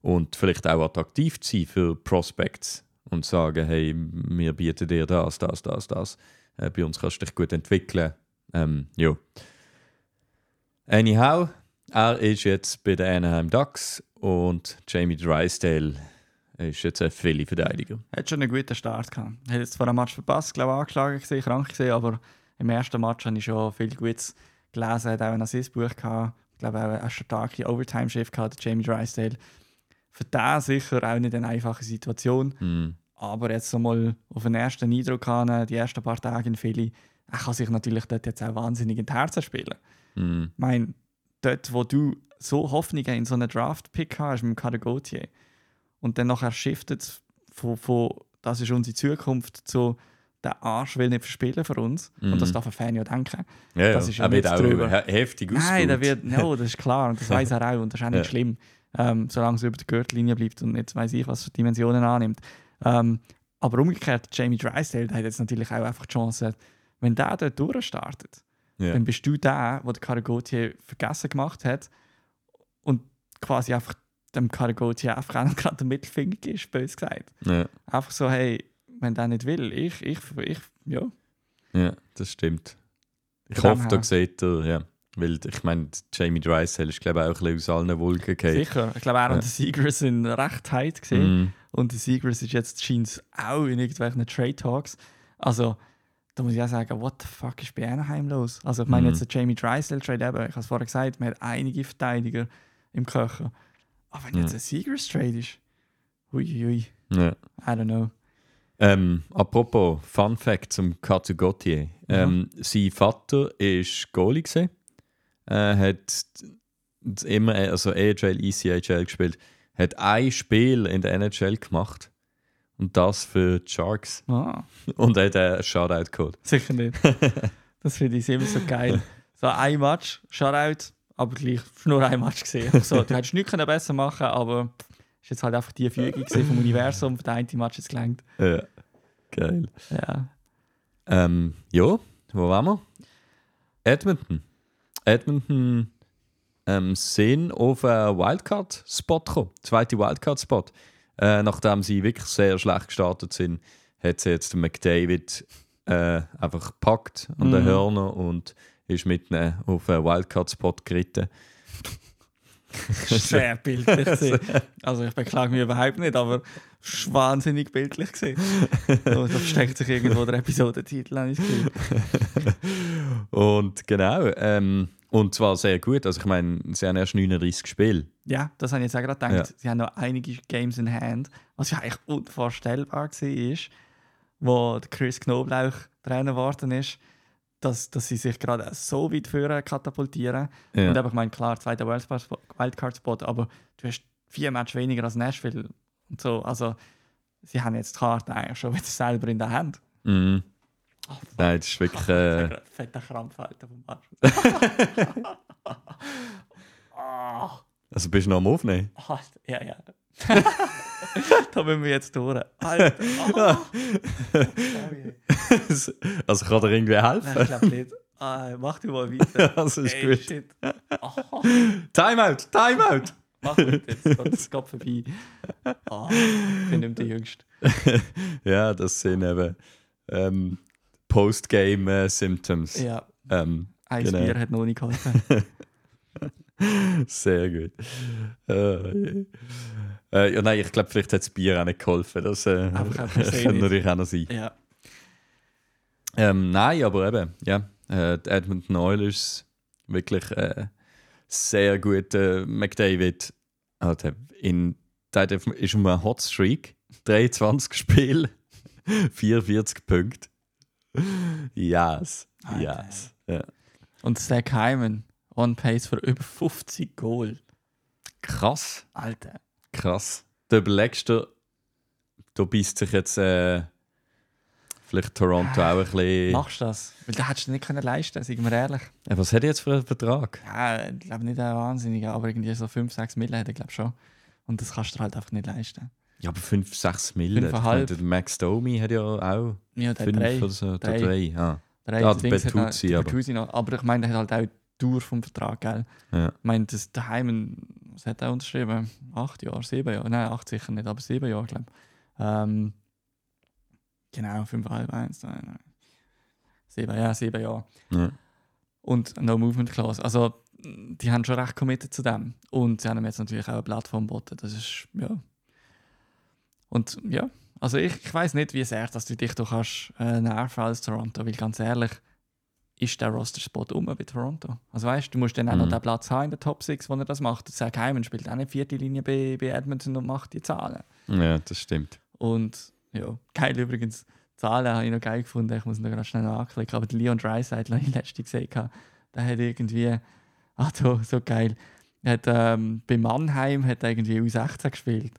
und vielleicht auch attraktiv zu sein für Prospects und sagen, hey, wir bieten dir das, das, das, das. Äh, bei uns kannst du dich gut entwickeln. Ähm, ja. Anyhow, er ist jetzt bei den Anaheim Ducks und Jamie Drysdale ist jetzt ein Philly-Verteidiger. Hat schon einen guten Start gehabt. Hat jetzt zwar einen Match verpasst, glaube ich, angeschlagen gesehen, krank gesehen, aber im ersten Match habe ich schon viel Gutes gelesen. Hat auch ein Assistbuch gehabt. Ich glaube auch eine starke Overtime-Shift gehabt, Jamie Drysdale. Für den sicher auch nicht eine einfache Situation. Hm. Aber jetzt mal auf den ersten Eindruck haben, die ersten paar Tage in Philly, er kann sich natürlich dort jetzt auch wahnsinnig in die Herzen spielen. Hm. Ich meine, dort, wo du so Hoffnungen in so einen Draft-Pick hast mit dem Kader Gauthier und dann nachher shiftet von, von das ist unsere Zukunft zu der Arsch will nicht verspielen für uns Mhm. und das darf ein Fan ja denken. Ja, Das ja. ist ja er wird nicht drüber. he heftig Nein, ausgebaut. der wird, ja, das ist klar und das weiß er auch und das ist auch nicht Ja. schlimm. ähm, solange es über der Gürtellinie bleibt und nicht weiß ich, was für Dimensionen annimmt. Ähm, aber umgekehrt, Jamie Drysdale hat jetzt natürlich auch einfach die Chance, wenn der dort durchstartet, Ja. dann bist du der, der Karel Gauthier vergessen gemacht hat und quasi einfach dem Gauthier einfach auch gerade den Mittelfinger gibst, bös gesagt. Ja. Einfach so, hey, wenn der nicht will, ich, ich, ich, ja. ja, das stimmt. Ich hoffe, da seht ihr, ja. Weil ich meine, Jamie Drysdale ist, glaube ich, auch ein bisschen aus allen Wolken gefallen. Sicher. Ich glaube, er Ja. und der Seagrass sind recht gesehen. Mm, Und der Seagrass ist jetzt scheint auch in irgendwelchen Trade Talks. Also, da muss ich auch sagen, what the fuck ist bei Anaheim los? Also, ich meine Mhm. jetzt der Jamie Drysdale Trade eben, ich habe es vorher gesagt, man hat einige Verteidiger im Köcher. Aber wenn jetzt ein Seagrass Trade ist, huiuiui, ja. I don't know. Ähm, apropos Fun Fact zum Katsu Gauthier. Ähm, sein Vater ist Goalie gewesen. Äh, hat immer also AHL, ECHL gespielt. Hat ein Spiel in der NHL gemacht und das für die Sharks Ah, und hat einen Shoutout geholt. sicher nicht. das finde ich immer so geil. So ein Match, Shoutout, aber gleich nur ein Match gesehen. So, du hättest nichts können besser machen aber ist jetzt halt einfach die Fügung vom Universum, für den einen Match jetzt gelangt. Ja, geil. Ja. Ähm, ja, wo waren wir? Edmonton. Edmonton ähm, sind auf einen Wildcard-Spot gekommen. Zweite Wildcard-Spot. Äh, nachdem sie wirklich sehr schlecht gestartet sind, hat sie jetzt den McDavid äh, einfach gepackt an den Mhm. Hörner und ist mit ihnen auf einen Wildcard-Spot geritten. Sehr bildlich gewesen. Also ich beklage mich überhaupt nicht, aber wahnsinnig bildlich gesehen. Da versteckt sich irgendwo der Episodentitel, und genau, ähm, und zwar sehr gut. Also ich meine, sie haben erst 39 Spiele. Ja, das habe ich jetzt auch gerade gedacht. Sie haben noch einige Games in Hand, was ja eigentlich unvorstellbar war, wo Chris Knoblauch Trainer geworden ist, dass, dass sie sich gerade so weit führen katapultieren. Ja. Und aber ich meine, klar, zweiter Wildcard-Spot, aber du hast vier Matches weniger als Nashville und so. Also, sie haben jetzt die Karte eigentlich schon wieder selber in der Hand. Mhm. Oh, Nein, das ist wirklich. Äh, Fetter Krampf, Alter, vom Arsch. Ah, also bist du noch am Aufnehmen? Alter, ja, ja. da müssen wir jetzt durch. Alter. Sorry. also kann dir irgendwie Nein, ich helfen? glaube nicht. Ah, mach du mal weiter. Also ist Ey, gut. shit. Timeout! Timeout! mach weiter, jetzt es geht vorbei. Ah, ich bin nicht der Jüngste. ja, das sind eben ähm, Postgame-Symptoms. Ja, Ähm, ein Genau. Bier hat noch nicht geholfen. sehr gut. Äh, äh, ja, nein, ich glaube, vielleicht hat das Bier auch nicht geholfen. Das äh, kann natürlich auch noch sein. ja. Ähm, nein, aber eben, ja. Äh, die Edmonton Oilers, wirklich äh, sehr gut. Äh, McDavid in, der hat auf- ist um einen Hotstreak, 23 Spiele, 44 Punkte. Yes, yes. Ja. Und Zach Hyman, on pace für über 50 Goal. Krass, Alter. Krass. Du überlegst dir, da beißt sich jetzt äh, vielleicht Toronto auch ein bisschen. Machst du das? Weil da hättest du nicht können leisten, sagen wir ehrlich. Äh, Was hat er jetzt für einen Vertrag? Ja, ich glaube nicht ein wahnsinniger, aber irgendwie so 5, 6 Millionen hätte ich glaube schon. Und das kannst du dir halt einfach nicht leisten. Ja, aber 5, 6 Millionen. Max Domi hat ja auch Ja, der 5 drei. oder so. Drei. Drei. drei. Ah. Der Ja, der Bertuzzi, aber- noch. Aber ich meine, der hat halt auch die Dauer vom Vertrag, gell? Ja. Ich meine, das daheim, was hat er unterschrieben? Acht Jahre, sieben Jahre? Nein, acht sicher nicht, aber sieben Jahre, glaube ich. Ähm, genau, fünfeinhalb, eins, nein, nein. Sieben, ja, sieben Jahre. Ja. Und No Movement Clause. Also, die haben schon recht committed zu dem. Und sie haben ihm jetzt natürlich auch eine Plattform geboten. Das ist, ja. Und ja, also ich, ich weiß nicht, wie sehr dass du dich da kannst äh, nerven als Toronto, weil ganz ehrlich, ist der Roster-Spot um bei Toronto. Also weißt du, du musst dann auch noch Mhm. den Platz haben in der Top 6, wo er das macht. Zach Hyman spielt auch nicht vierte Linie bei, bei Edmonton und macht die Zahlen. ja, das stimmt. Und ja, geil übrigens. Zahlen habe ich noch geil gefunden. Ich muss noch gerade schnell anklicken. Aber der Leon Draisaitl habe ich letzte gesehen. gehabt. Der hat irgendwie. Ah, so, so geil. Er hat, ähm, bei Mannheim hat er irgendwie U16 gespielt.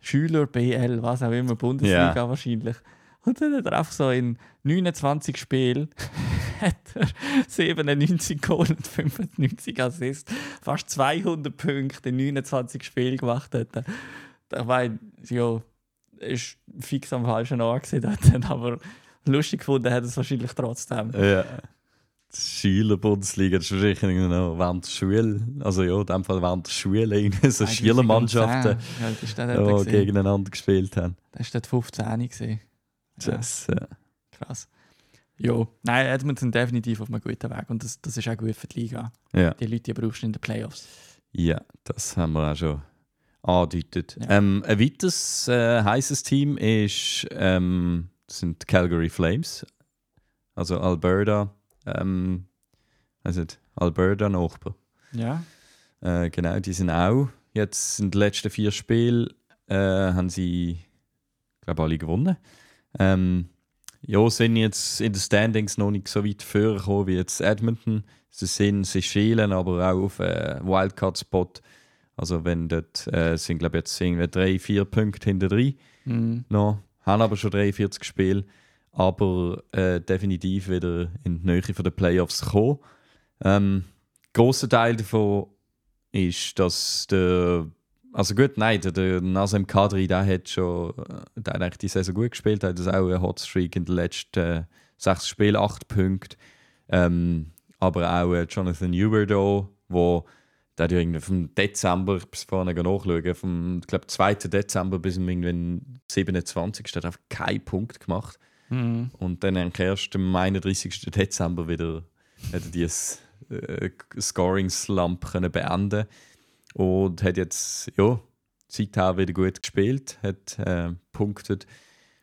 Schüler, BL, was auch immer, Bundesliga Ja. wahrscheinlich. Und dann hat er einfach so in 29 Spielen hat er 97 Goal und 95 Assists, fast 200 Punkte in 29 Spielen gemacht hat. Ich meine, ja, ist fix am falschen Ort gewesen, aber lustig gefunden hat es wahrscheinlich trotzdem. Ja. Die Schülerbundesliga, das ist wahrscheinlich noch während der Schule, also ja, in dem Fall während der Schule, so Schülermannschaften ja, die gegeneinander gespielt haben. Das war dort 15 gesehen. Das, ja. Krass. Ja, nein, Edmonds sind definitiv auf einem guten Weg und das, das ist auch gut für die Liga. Ja. Die Leute die brauchst du in den Playoffs. Ja, das haben wir auch schon angedeutet. Ja. Ähm, ein weiteres äh, heißes Team ist, ähm, sind die Calgary Flames, also Alberta, ähm, also Alberta Nachbar. Ja. Äh, genau, die sind auch jetzt in den letzten vier Spielen äh, haben sie, glaube alle gewonnen. Ähm, ja, sind jetzt in den Standings noch nicht so weit vorgekommen wie jetzt Edmonton. Sie sind, sie schälen aber auch auf einen Wildcard-Spot. Also wenn dort äh, sind, glaube jetzt irgendwie drei, vier Punkte hinter drin. Mhm. Noch, haben aber schon 43 Spiele, aber äh, definitiv wieder in die Nähe der Playoffs gekommen. Ähm, großer Teil davon ist, dass der also gut, nein, der, der Nazem Kadri, der hat schon äh, der hat eigentlich die Saison gut gespielt, hat das auch einen Hotstreak in den letzten äh, sechs Spielen, acht Punkte. Ähm, aber auch äh, Jonathan Huberdeau, wo der hat ja irgendwie vom Dezember bis vorne nachschauen, vom ich glaube, 2. Dezember bis zum 27. hat einfach keinen Punkt gemacht. Mhm. Und dann erst am 31. Dezember wieder hat er dieses äh, Scoring-Slump beenden und hat jetzt ja, seither wieder gut gespielt, hat äh, punktet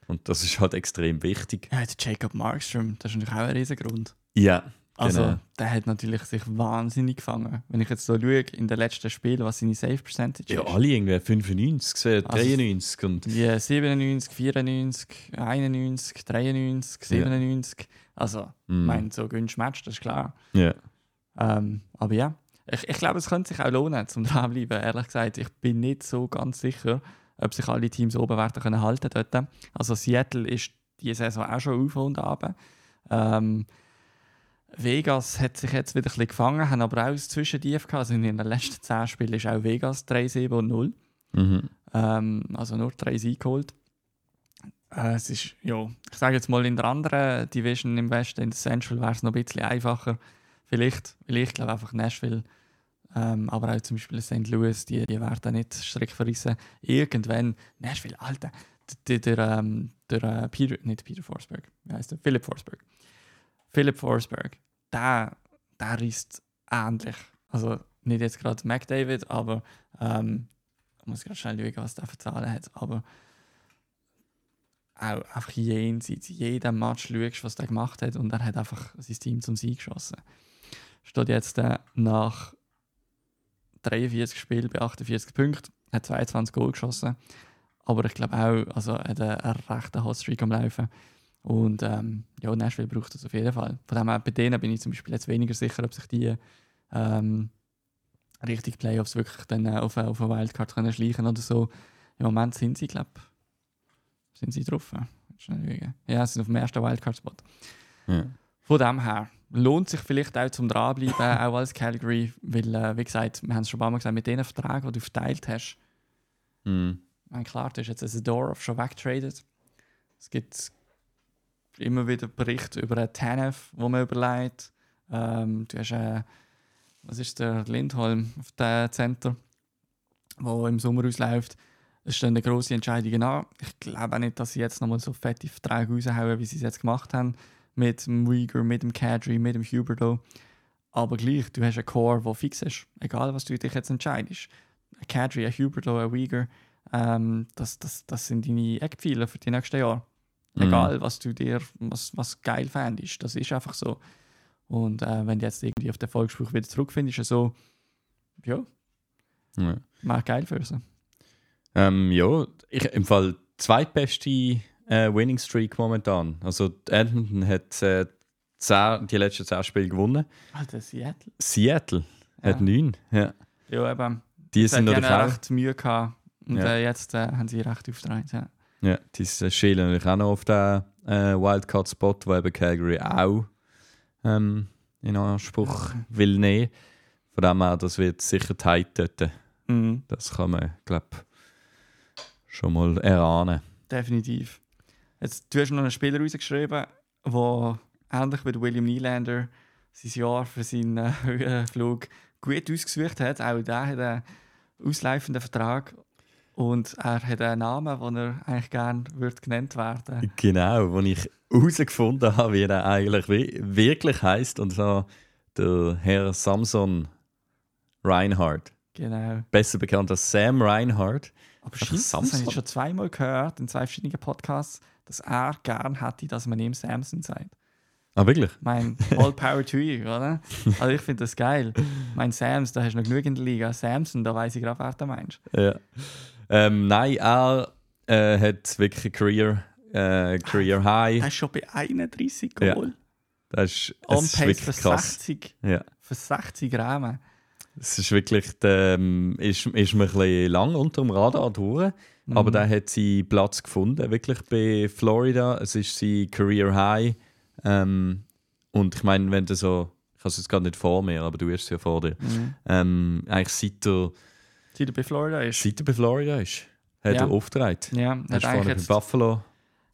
und das ist halt extrem wichtig. Ja, der Jacob Markström, das ist natürlich auch ein riesen Grund. Ja, Also, genau. der hat natürlich sich wahnsinnig gefangen. Wenn ich jetzt so schaue, in den letzten Spielen, was seine Save Percentage Ja, ist. alle irgendwie 95, äh, Also, 93 und Die 97, 94, 91, 93, 97. Also, ich Mm. meine, so gönnst Match, das ist klar. ja. Ähm, aber ja, ich, ich glaube, es könnte sich auch lohnen, zum dranbleiben. Ehrlich gesagt, ich bin nicht so ganz sicher, ob sich alle Teams oben werden können halten dort. Also Seattle ist diese Saison auch schon auf und ab. Ähm, Vegas hat sich jetzt wieder ein bisschen gefangen, haben aber auch ein Zwischentief gehabt. Also in den letzten 10 Spielen ist auch Vegas 3-7 und 0. Mhm. Ähm, also nur 3 Siege geholt. Äh, es ist, ja, ich sage jetzt mal, in der anderen Division im Westen, in der Central, wäre es noch ein bisschen einfacher. Vielleicht, weil ich glaube einfach Nashville, ähm, aber auch zum Beispiel St. Louis, die, die werden nicht Strick verrissen. Irgendwann, Nashville, Alter, der, der, ähm, der äh, Peter, nicht Peter Forsberg, wie heißt der? Philip Forsberg. Philip Forsberg, der, der ist ähnlich. Also nicht jetzt gerade McDavid, aber ähm, ich muss gerade schnell schauen, was der für Zahlen hat, aber auch einfach jenseits, jedem Match schaust, was der gemacht hat und er hat einfach sein Team zum Sieg geschossen. Steht jetzt äh, nach 43 Spielen bei 48 Punkten, hat 22 Goal geschossen, aber ich glaube auch, also er hat einen, rechten Hotstreak am Laufen und ähm, ja, Nashville braucht das auf jeden Fall. Von dem her, bei denen bin ich zum Beispiel jetzt weniger sicher, ob sich die ähm, richtig Playoffs wirklich dann äh, auf, auf eine Wildcard können schleichen oder so. Im Moment sind sie, glaube sind sie drauf. Ja, sie sind auf dem ersten Wildcard-Spot. Ja. Von dem her lohnt sich vielleicht auch zum dranbleiben, auch als Calgary, weil, äh, wie gesagt, wir haben es schon ein paar Mal gesagt, mit den Verträgen, die du verteilt hast, Mhm. ich meine, klar, du hast jetzt Zadorov schon weggetradet. Es gibt immer wieder Berichte über einen Tanev, wo man überlegt. Ähm, du hast, äh, was ist der Lindholm auf dem Center, wo im Sommer ausläuft. Es stehen grosse Entscheidungen an. Ich glaube auch nicht, dass sie jetzt nochmal so fette Verträge raushauen, wie sie es jetzt gemacht haben. Mit dem Uyghur, mit dem Kadri, mit dem Huberto. Aber gleich, du hast einen Core, der fix ist. Egal, was du dich jetzt entscheidest. Ein Kadri, ein Huberto, ein Uyghur. Ähm, das, das, das sind deine Eckpfeiler für die nächsten Jahre. Mhm. Egal, was du dir was, was geil fändest. Das ist einfach so. Und äh, wenn du jetzt irgendwie auf den Volksspruch wieder zurückfindest, so, ja, Ja. mach geil für sie. Ähm, ja, ich, im Fall zweitbeste äh, Winning Streak momentan. Also Edmonton hat äh, zehn, die letzten 10 Spiele gewonnen. Alter, Seattle. Seattle Ja. hat 9. Ja. Ja, eben. Die Die sind haben natürlich auch. recht Mühe gehabt. Und Ja. äh, jetzt äh, haben sie recht aufgedreht. Ja. Ja, die schälen natürlich auch noch auf den äh, Wildcard-Spot, wo eben Calgary auch ähm, in Anspruch will nehmen. Von dem her, das wird sicher tight dort. Mhm. Das kann man, glaube schon mal erahnen. Definitiv. Jetzt, du hast noch einen Spieler rausgeschrieben, der ähnlich wie William Nylander sein Jahr für seinen äh, Höhenflug gut ausgesucht hat. Auch der hat einen auslaufenden Vertrag und er hat einen Namen, den er eigentlich gerne wird genannt werden Genau, wo ich herausgefunden habe, wie er eigentlich wi- wirklich heißt und so der Herr Samson Reinhardt, Genau. besser bekannt als Sam Reinhardt. Aber stimmt, das habe Samson? ich schon zweimal gehört in zwei verschiedenen Podcasts, dass er gern hätte, dass man ihm Samson sagt. Ah, wirklich? Mein All Power to you, oder? Also ich finde das geil. Mein Sams, da hast du noch genug in der Liga. Samson, da weiß ich gerade, wer du meinst. Ja. Ähm, nein, er äh, hat wirklich ein Career, äh, Career Er High. ist schon bei 31 Ja. Goal. Das ist, On ist pace für krass. 60, Ja. für 60 Rahmen. Es ist wirklich, ähm, ist, ist mir ein bisschen lang unter dem Radar durch. Aber Mhm. da hat sie Platz gefunden, wirklich bei Florida. Es ist sein Career High. Ähm, und ich meine, wenn du so, ich habe es jetzt gerade nicht vor mir, aber du hast es ja vor dir. Mhm. Ähm, eigentlich seit er, Seit er bei Florida ist. seit er bei Florida ist, hat Ja. er aufgetragen. Ja, Er hat bei jetzt, Buffalo.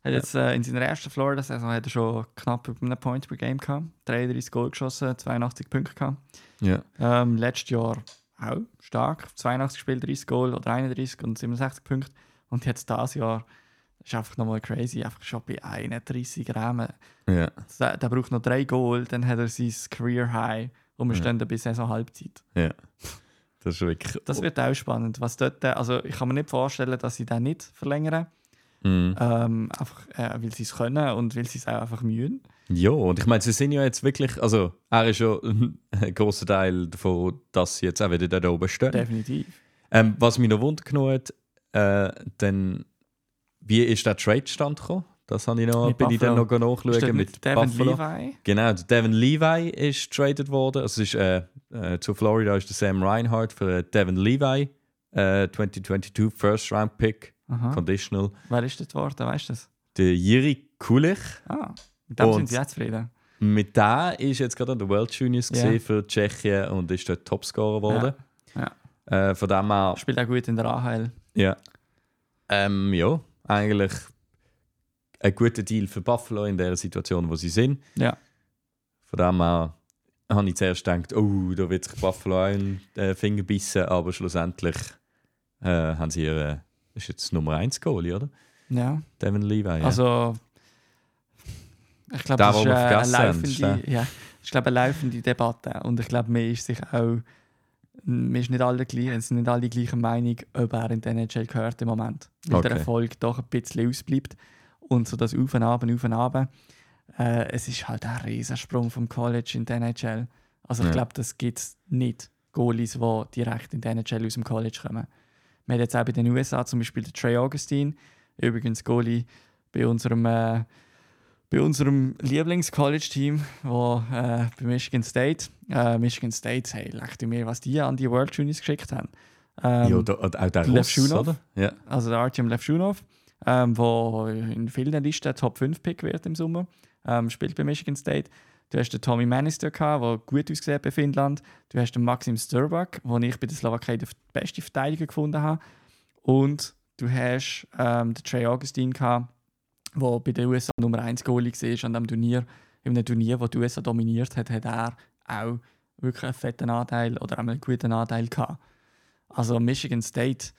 hat jetzt äh, in seiner ersten Florida-Saison hat er schon knapp über einen Point per Game gehabt. 33 Goal geschossen, 82 Punkte gehabt. Ja. Ähm, letztes Jahr auch stark. 82 Spiele, 30 Goal oder 31 und 67 Punkte. Und jetzt dieses Jahr ist einfach nochmal crazy. Einfach schon bei 31 Rahmen. ja. Der, der braucht noch drei Goal, dann hat er sein Career High und wir Ja. stehen bis Saison Halbzeit. Ja. Das ist wirklich. Das wird auch spannend. Was dort, also ich kann mir nicht vorstellen, dass sie den nicht verlängern. Mhm. Ähm, einfach, äh, weil sie es können und weil sie es auch einfach mühen. Ja, und ich meine, sie sind ja jetzt wirklich, also er ist ja ein großer Teil davon, dass sie jetzt auch wieder da oben stehen. Definitiv. Ähm, was mich noch wundert hat, äh, dann, wie ist der Trade-Stand gekommen? Das habe ich noch, Mit bin ich dann noch nachschauen mit Devin Buffalo. Levi? Genau, Devin Levi ist traded worden. Also ist, äh, äh, zu Florida ist der Sam Reinhardt für Devin Levi, äh, 2022 First Round Pick, Aha. conditional. Wer ist das geworden? Weißt du das? Der Jiri Kulich. Ah, mit dem Und- sind sie jetzt zufrieden. Mit der ist jetzt gerade an der World Juniors Ja. gesehen für Tschechien und ist dort Topscorer geworden. Ja. Äh, von dem her, Spielt auch gut in der AHL. Ja. Ähm, ja, eigentlich ein guter Deal für Buffalo in der Situation, wo sie sind. Ja. Von dem her habe ich zuerst gedacht, oh, da wird sich Buffalo in den Finger bissen, aber schlussendlich äh, haben sie ihre, ist jetzt Nummer 1 Goalie, oder? Ja. Devin Levi. Ja. Also, ich glaube, Der, das ist äh, eine laufende, ja, ich glaube, eine laufende Debatte. Und ich glaube, man ist sich auch, man ist nicht alle gleich, es sind nicht alle gleicher Meinung, ob er in den NHL gehört im Moment. Weil der Okay. Erfolg doch ein bisschen ausbleibt. Und so das Auf und Ab, Auf und Ab. Äh, es ist halt ein Riesensprung vom College in den NHL. Also ich Ja. glaube, das gibt es nicht. Goalies, die direkt in den NHL aus dem College kommen. Wir haben jetzt auch bei den USA zum Beispiel den Trey Augustine, übrigens Goalie bei unserem, äh, bei unserem Lieblings-College-Team, wo äh, bei Michigan State, äh, Michigan State, hey, dir mir, was die an die World Juniors geschickt haben. Ähm, ja, da, auch der Lev Ross, Schunov. oder? Ja. also der Artyom Levshunov, ähm, wo in vielen Listen Top 5 Pick wird im Sommer, ähm, spielt bei Michigan State. Du hast den Tommy Manister, der gut ausgesehen bei Finnland. Du hast den Maxim Sturbak, den ich bei der Slowakei den besten Verteidiger gefunden habe. Und du hast ähm, den Trey Augustine, der bei den USA Nummer 1 Goalie war an dem Turnier. In einem Turnier, das die USA dominiert hat, hat er auch wirklich einen fetten Anteil oder einen guten Anteil gehabt. Also Michigan State,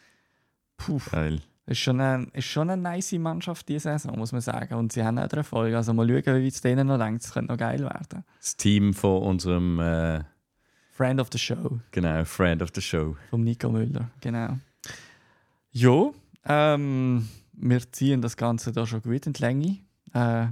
puh, Geil. ist schon eine, ist schon eine nice Mannschaft diese Saison, muss man sagen. Und sie haben auch Erfolg. Also mal schauen, wie es denen noch denkt. Es könnte noch geil werden. Das Team von unserem, äh, Friend of the Show, genau, Friend of the Show. vom Nico Müller. Genau. Jo, ähm, wir ziehen das Ganze da schon gut in die Länge. Äh,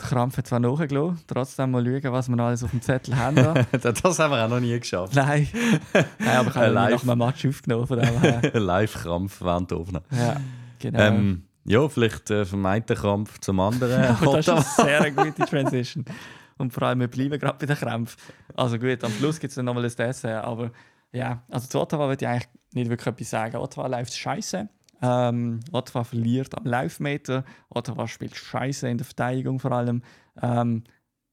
die Krampf hat zwar nachgelassen, trotzdem mal schauen, was wir noch alles auf dem Zettel haben. Da. das haben wir auch noch nie geschafft. Nein. Nein, aber ich habe nach einem Match aufgenommen. Von. Live-Krampf während der Aufnahme. Ja, genau. Ähm, ja, vielleicht äh, vom einen Krampf zum anderen. Aber das ist eine sehr gute Transition. Und vor allem, wir bleiben gerade bei den Krämpfen. Also gut, am Schluss gibt es dann nochmal ein Dessert. Aber ja, also zu Ottawa würde ich eigentlich nicht wirklich etwas sagen. Ottawa läuft scheiße. Ähm, Ottawa verliert am Laufmeter. Ottawa spielt Scheiße in der Verteidigung vor allem. Ähm,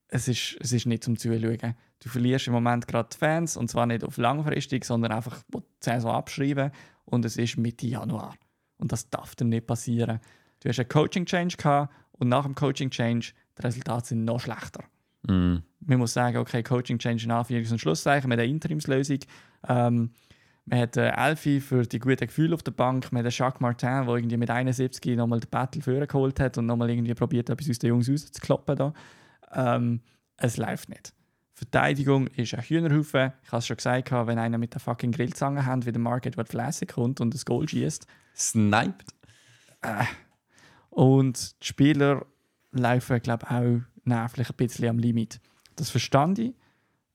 es, ist, es ist nicht zum Zuschauen. Du verlierst im Moment gerade die Fans und zwar nicht auf langfristig, sondern einfach die Saison abschreiben und es ist Mitte Januar. Und das darf dir nicht passieren. Du hast einen Coaching-Change gehabt und nach dem Coaching-Change die Resultate sind noch schlechter. Mm. Man muss sagen, okay, Coaching-Change in Anführungs- und Schlusszeichen, mit einer Interimslösung. Ähm, man hat äh, Elfi für die guten Gefühle auf der Bank. Man hat Jacques Martin, der irgendwie mit 71 nochmal den Battle vorgeholt hat und nochmal irgendwie probiert, etwas aus den Jungs rauszukloppen. Da. Ähm, es läuft nicht. Verteidigung ist ein Hühnerhaufen. Ich habe es schon gesagt, wenn einer mit der fucking Grillzange hat, wie der Market Edward Flassig kommt und das Goal schießt. Sniped. Und die Spieler laufen, glaube ich, auch nervlich ein bisschen am Limit. Das verstand ich.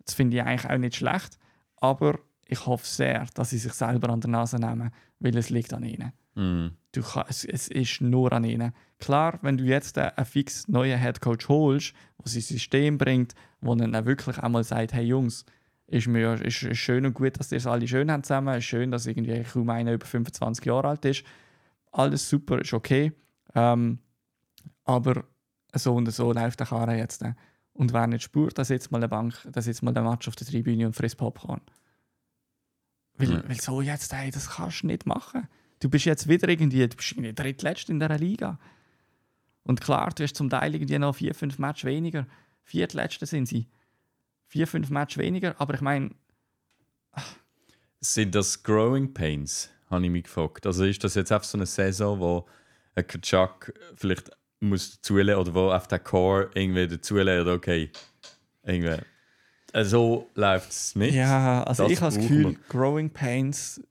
Das finde ich eigentlich auch nicht schlecht. Aber ich hoffe sehr, dass sie sich selber an der Nase nehmen, weil es liegt an ihnen. Mm. Du kann, es, es ist nur an ihnen. Klar, wenn du jetzt einen fix neuen Headcoach holst, der sein System bringt, wo dann wirklich einmal sagt, hey Jungs, ist, mir, ist, ist schön und gut, dass ihr es alle schön habt zusammen, ist schön, dass irgendwie kaum einer über 25 Jahre alt ist. Alles super, ist okay. Ähm, aber so und so läuft der Karren jetzt. Und wer nicht spürt, da sitzt mal eine Bank, da sitzt mal der Match auf der Tribüne und frisst Popcorn. Weil, Ja. weil so jetzt, hey, das kannst du nicht machen. Du bist jetzt wieder irgendwie, du bist irgendwie drittletzt in dieser Liga. Und klar, du hast zum Teil irgendwie noch vier, fünf Matches weniger. Viertletzte sind sie. Vier, fünf Matches weniger, aber ich meine, Sind das Growing Pains? Habe ich mich gefragt. Also ist das jetzt einfach so eine Saison, wo ein Kachak vielleicht muss dazulernen oder wo auf der Core irgendwie dazulernt, okay, irgendwie. Äh, So läuft es nicht. Ja, also Das ich habe das Gefühl, Growing Pains,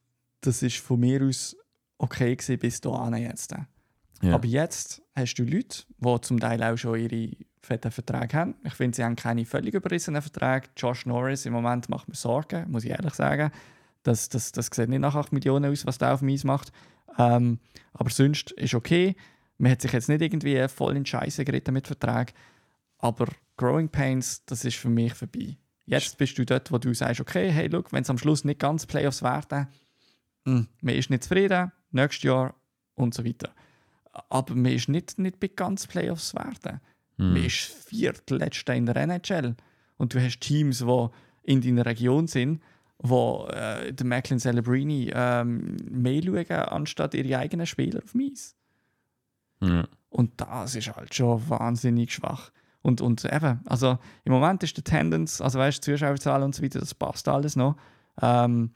das ist von mir aus okay gewesen bis dahin jetzt. Ja. Aber jetzt hast du Leute, die zum Teil auch schon ihre fetten Verträge haben. Ich finde, sie haben keine völlig überrissenen Verträge. Josh Norris im Moment macht mir Sorgen, muss ich ehrlich sagen. Das, das, das sieht nicht nach 8 Millionen aus, was der auf Eis macht. Ähm, aber sonst ist okay. Man hat sich jetzt nicht irgendwie voll in Scheiße geritten mit Vertrag. Aber Growing Pains, das ist für mich vorbei. Jetzt bist du dort, wo du sagst, okay, hey, look, wenn es am Schluss nicht ganz Playoffs werden, hm, man ist nicht zufrieden, nächstes Jahr und so weiter. Aber man ist nicht, nicht bei ganz Playoffs werden. Hm. Man ist viertletzter in der NHL. Und du hast Teams, die in deiner Region sind, wo äh, der Macklin Celebrini ähm, mehr schauen, anstatt ihre eigenen Spieler auf Eis. Ja. Und das ist halt schon wahnsinnig schwach. Und, und eben, also im Moment ist die Tendenz, also weißt du, Zuschauerzahlen und so weiter, das passt alles noch. Ähm,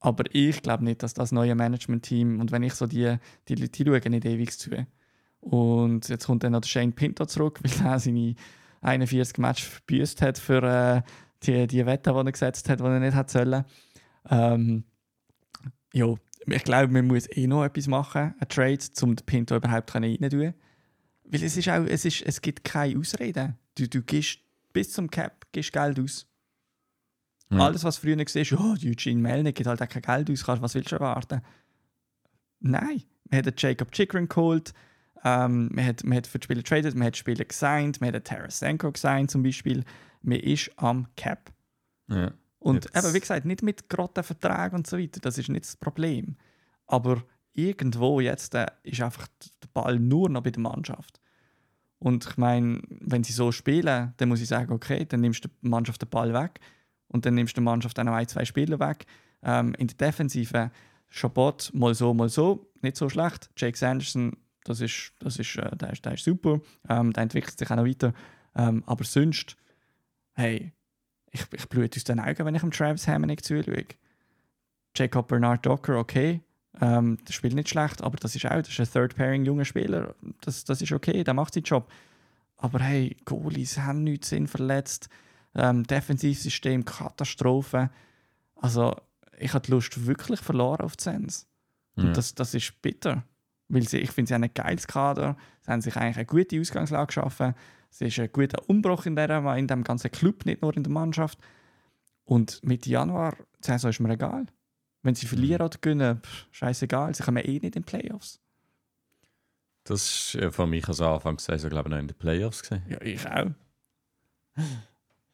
aber ich glaube nicht, dass das neue Management-Team, und wenn ich so die, die Leute die schauen, nicht ewig zu. Und jetzt kommt dann noch der Shane Pinto zurück, weil er seine 41 Matches verbüßt hat für äh, die, die Wette, die er gesetzt hat, die er nicht hat sollen. Ähm, ja, ich glaube, man muss eh noch etwas machen, ein Trade, um den Pinto überhaupt rein zu tun. Weil es ist auch, es, ist, es gibt keine Ausreden. Du, du gibst bis zum Cap gibst Geld aus. Ja. Alles, was früher gesehen ist, oh, Eugene Melnick gibt halt auch kein Geld aus, kannst- was willst du erwarten? Nein, man hat Jacob Chikrin geholt, ähm, man, hat, man hat für die Spieler getradet, man hat Spieler gesigned, man hat Tarasenko gesigned zum Beispiel. Man ist am Cap. Ja. Und Jetzt- eben, wie gesagt, nicht mit grotten Verträgen und so weiter, das ist nicht das Problem. Aber irgendwo jetzt äh, ist einfach der Ball nur noch bei der Mannschaft. Und ich meine, wenn sie so spielen, dann muss ich sagen, okay, dann nimmst du der Mannschaft den Ball weg und dann nimmst du der Mannschaft auch noch ein, zwei Spieler weg. Ähm, in der Defensive, Chabot mal so, mal so, nicht so schlecht. Jake Sanderson, das ist, das ist, äh, der, ist, der ist super, ähm, der entwickelt sich auch noch weiter. Ähm, aber sonst, hey, ich, ich blute aus den Augen, wenn ich dem Travis Hammond zuschaue. Jacob Bernard Docker, okay, ähm, der spielt nicht schlecht, aber das ist auch das ist ein Third-Pairing junger Spieler. Das, das ist okay, der macht seinen Job. Aber hey, Goalies haben nichts Sinn verletzt. Ähm, Defensivsystem, Katastrophe. Also, ich habe die Lust wirklich verloren auf die Sens. Und Ja. das, das ist bitter. Weil sie, ich finde, sie haben ein geiles Kader. Sie haben sich eigentlich eine gute Ausgangslage geschaffen. Es ist ein guter Umbruch in, der, in dem ganzen Club, nicht nur in der Mannschaft. Und Mitte Januar, die Saison ist mir egal. Wenn sie verlieren oder gewinnen, pff, scheißegal. Sie kommen eh nicht in die Playoffs. Das war von mich als Anfang Saison, glaube ich, noch in den Playoffs. Gewesen. Ja, ich auch.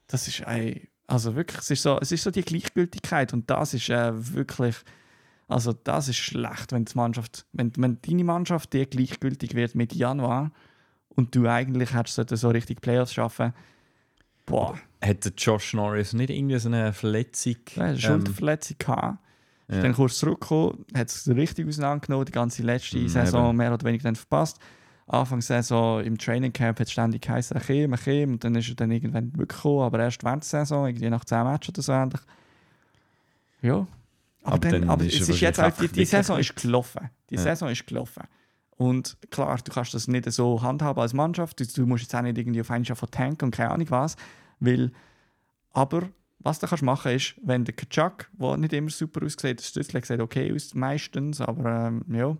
Das ist ein, also wirklich, es ist, so, es ist so die Gleichgültigkeit und das ist äh, wirklich, Also das ist schlecht, wenn, die Mannschaft, wenn, wenn deine Mannschaft dir gleichgültig wird mit Januar und du eigentlich hättest so richtig Playoffs schaffen. Boah. Hätte Josh Norris nicht irgendwie so eine Verletzung? Ja, eine Schulterverletzung gehabt. Ist ja. dann kurz zurückgekommen, hat es richtig auseinandergenommen, die ganze letzte Mhm, Saison eben. mehr oder weniger dann verpasst. Anfang Saison im Training Camp hat es ständig geheißen, er käme, er käme, und dann ist er dann irgendwann wirklich gekommen, aber erst während der Saison, irgendwie nach 10 Matches oder so ähnlich. Ja. Aber, Aber dann, dann aber ist es ist jetzt auch, die, die wirklich Saison ist gelaufen. Die Ja. Saison ist gelaufen. Und klar, du kannst das nicht so handhaben als Mannschaft. Du, du musst jetzt auch nicht irgendwie auf einen von tanken und keine Ahnung was. Weil, aber was du kannst machen ist, wenn der Kaczak, der nicht immer super aussieht, der Stützle sieht okay aus meistens, aber ähm, ja,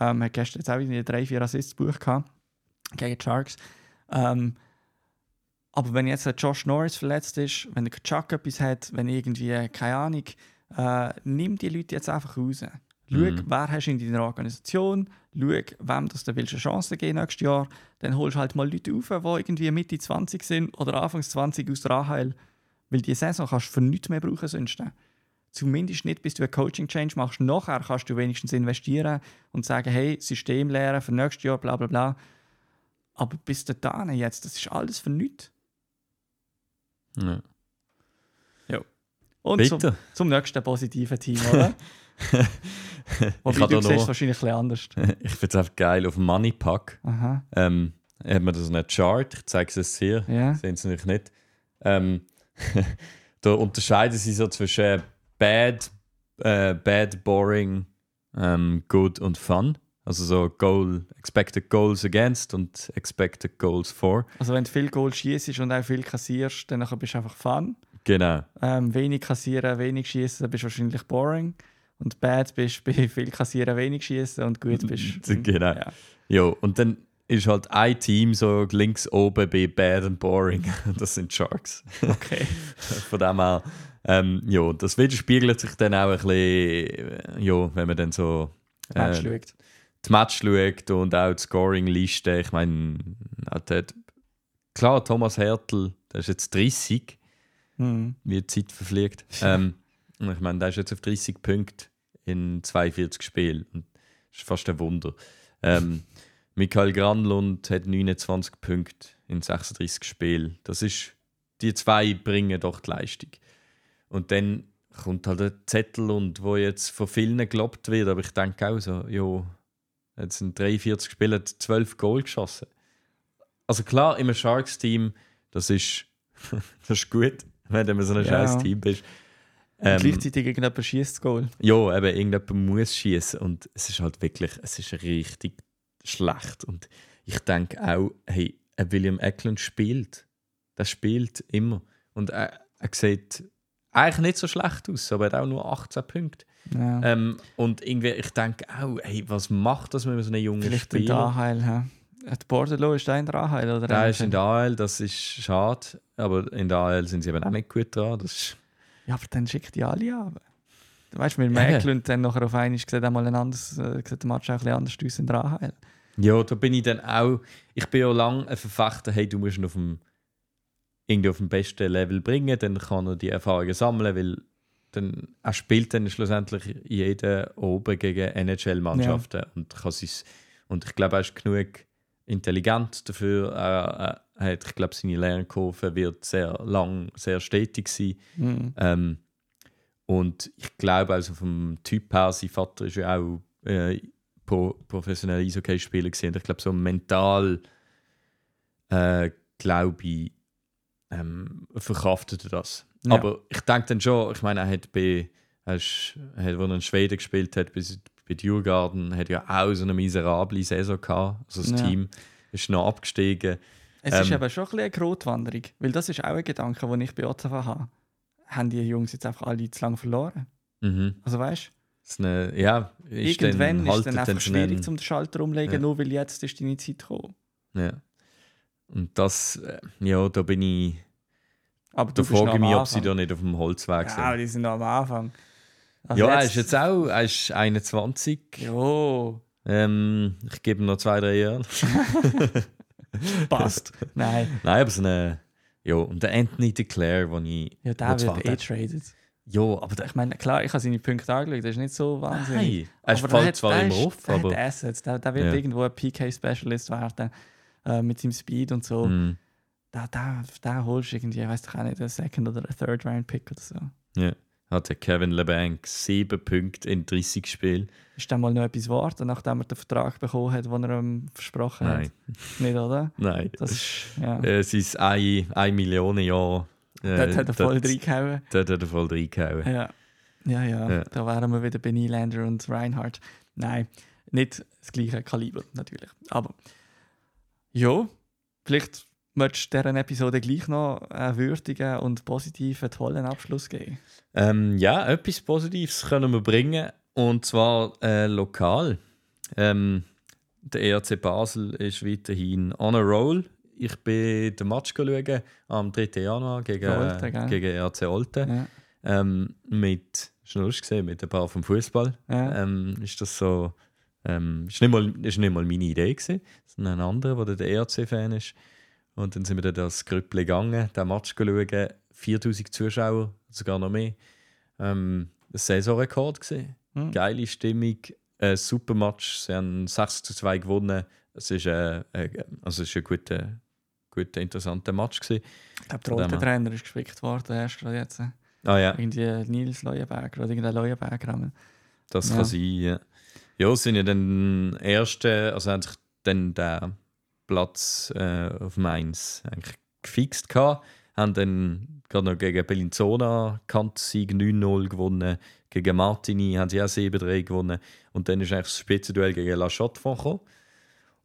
ähm, hat gestern jetzt auch wieder drei, vier Assists Buch gehabt gegen die Sharks. Ähm, aber wenn jetzt der Josh Norris verletzt ist, wenn der Kaczak etwas hat, wenn irgendwie, keine Ahnung, äh, nimm die Leute jetzt einfach raus. Schau, Mhm. wer hast du in deiner Organisation, schau, wem das du willst eine Chance geben nächstes Jahr. Dann holst du halt mal Leute auf, die irgendwie Mitte 20 sind oder Anfangs 20 aus der AHL. Weil die Saison kannst du für nichts mehr brauchen sonst. Zumindest nicht, bis du einen Coaching-Change machst. Nachher kannst du wenigstens investieren und sagen, hey, System lernen für nächstes Jahr, bla bla bla. Aber bis dahin jetzt, das ist alles für nichts. Ja. Und zum, Bitte. zum nächsten positiven Team, oder? Wobei habe du da siehst es noch- wahrscheinlich ein bisschen anders. Ich finde es einfach geil auf Moneypack. Ähm, hat man das eine Chart, ich zeige es jetzt hier, ja. sehen Sie natürlich nicht. Ähm, da unterscheiden sie so zwischen bad, äh, bad, boring, ähm, good und fun. Also so Goal, expected goals against und expected goals for. Also wenn du viel Goal schießt und auch viel kassierst, dann bist du einfach fun. Genau. Ähm, wenig kassieren, wenig schießen, dann bist du wahrscheinlich boring. Und bad bist du bei viel kassieren, wenig schießen und gut bist. Genau. Ja. Jo, und dann ist halt ein Team so links oben bei bad and boring. Das sind Sharks. Okay. Von dem her, ähm, ja, das widerspiegelt sich dann auch ein bisschen, äh, ja, wenn man dann so Match äh, schaut. die Match schaut und auch die Scoring-Liste. Ich meine, klar, Thomas Hertel, der ist jetzt 30, Mhm. wie die Zeit verfliegt. ähm, ich meine, der ist jetzt auf 30 Punkte in 42 Spielen. Das ist fast ein Wunder. Ähm, Michael Granlund hat 29 Punkte in 36 Spielen. Das ist, die zwei bringen doch die Leistung. Und dann kommt halt der Zettel und wo jetzt von vielen gelobt wird, aber ich denke auch so, ja, jetzt sind 43 Spiele, hat 12 Goal geschossen. Also klar, im Sharks-Team, das ist, das ist gut, wenn du so ein Ja. scheiß Team bist. Ähm, gleichzeitig irgendjemand schießt das Goal. ja, eben, irgendjemand muss schießen und es ist halt wirklich, es ist richtig schlecht. Und ich denke auch, hey, ein William Eklund spielt. Der spielt immer. Und er, er sieht eigentlich nicht so schlecht aus, aber er hat auch nur 18 Punkte. Ja. Ähm, und irgendwie, ich denke auch, hey, was macht das mit so einem jungen Vielleicht in der Spieler? AHL. Ja. Der Borderlo ist da in der AHL, oder? Der ist in der AL, das ist schade, aber in der AL sind sie eben auch nicht gut dran. Das ist, Ja, aber dann schickt die alle an. Du weißt, mit Ja. Eklund dann nachher auf einmal sieht einmal ein anderes, äh, sieht der Match auch ein bisschen anders aus in der AHL. Ja, da bin ich dann auch. Ich bin ja lange ein Verfechter, hey, du musst ihn auf dem, irgendwie auf dem besten Level bringen, dann kann er die Erfahrungen sammeln, weil dann, er spielt dann schlussendlich jeder oben gegen NHL-Mannschaften und kann sie's, und ich glaube, er ist genug intelligent dafür. Er, er hat, ich glaube, seine Lernkurve wird sehr lang, sehr stetig sein. Mhm. Ähm, und ich glaube, also vom Typ her, sein Vater ist ja auch äh, pro, professioneller Eishockey-Spieler gewesen. Und ich glaube, so mental, äh, glaube ich, ähm, verkraftet er das. Ja. Aber ich denke dann schon, ich meine, er hat bei, er ist, er hat, wo er in Schweden gespielt hat, bei, bei Djurgarden, hat ja auch so eine miserable Saison gehabt. Also das Ja. Team ist noch abgestiegen. Es ist Ähm, aber schon ein bisschen eine Grotwanderung, weil das ist auch ein Gedanke, den ich bei Ottawa habe. Haben die Jungs jetzt einfach alle zu lange verloren? Mhm. Also weißt ist eine, ja, ist irgendwann dann, ist dann einfach so einen- schwierig, zum den Schalter umlegen, Ja. nur weil jetzt ist deine Zeit gekommen. Ja. Und das, äh, ja, da bin ich, Aber da frage ich mich, ob sie da nicht auf dem Holzweg Ja, aber sind. die sind noch am Anfang. Also Ja, er ist jetzt auch, er ist 21. Jo, Ähm, ich gebe ihm noch zwei, drei Jahre. passt. Nein, Nein, aber so eine, ja, und der Anthony Declare, wo ich, ja, der wird eh traded. Ja, aber der, Ich meine, klar, ich habe seine Punkte angeschaut, das ist nicht so wahnsinnig. Nein, er Aber fällt zwar der immer auf, der aber... Hat Assets. Der, der wird Ja. irgendwo ein PK-Specialist werden äh, mit seinem Speed und so. Mm, Da, da, da holst du irgendwie, ich weiß doch auch nicht, einen Second- oder einen Third-Round-Pick oder so. ja. Hat der Kevin LeBanc sieben Punkte in 30 Spielen? Ist dann mal noch etwas wert, nachdem er den Vertrag bekommen hat, den er ihm versprochen Nein, hat? Nicht, oder? nein. Das ist, ja. Äh, Es ist eine, eine Million Jahr. Dort hat er voll reingehauen. Dort hat er voll reingehauen. Ja. Ja, ja, Ja. da wären wir wieder bei Nylander und Reinhardt. Nein, nicht das gleiche Kaliber, natürlich. Aber ja, vielleicht möchtest du dieser Episode gleich noch einen würdigen und positiven, tollen Abschluss geben. Ähm, ja, etwas Positives können wir bringen. Und zwar äh, lokal. Ähm, der ERC Basel ist weiterhin on a roll. Ich bin den Match schauen am 3. Januar gegen, Olten, gegen ERC Olten. Ja. Ähm, mit, noch gesehen, mit ein paar vom Fußball. Ja. Ähm, ist das so. Ähm, ist, nicht mal, ist nicht mal meine Idee gewesen. Es ist ein anderer, der der ERC-Fan ist. Und dann sind wir dann das Grüppel gegangen, den Match schauen. 4000 Zuschauer, sogar noch mehr. Ähm, ein Saisonrekord gesehen. Hm. Geile Stimmung, ein super Match. Sie haben 6 zu 2 gewonnen. Es ist, äh, äh, also es ist ein guter, guter, interessanter Match. Gewesen. Ich glaube, der alte. Trainer ist gespickt worden, erst gerade jetzt. Ah ja, Irgendwie Nils Leuenberger oder irgendein Leuenberger. das Ja. kann sein. Ja, ja es sind ja dann erste, also haben sich dann den Platz äh, auf Mainz eigentlich gefixt gehabt. Haben dann gerade noch gegen Bellinzona Kantsieg 9-0 gewonnen. Gegen Martini haben sie auch 7-3 gewonnen. Und dann ist eigentlich das Spitzenduell gegen La Chotte gekommen.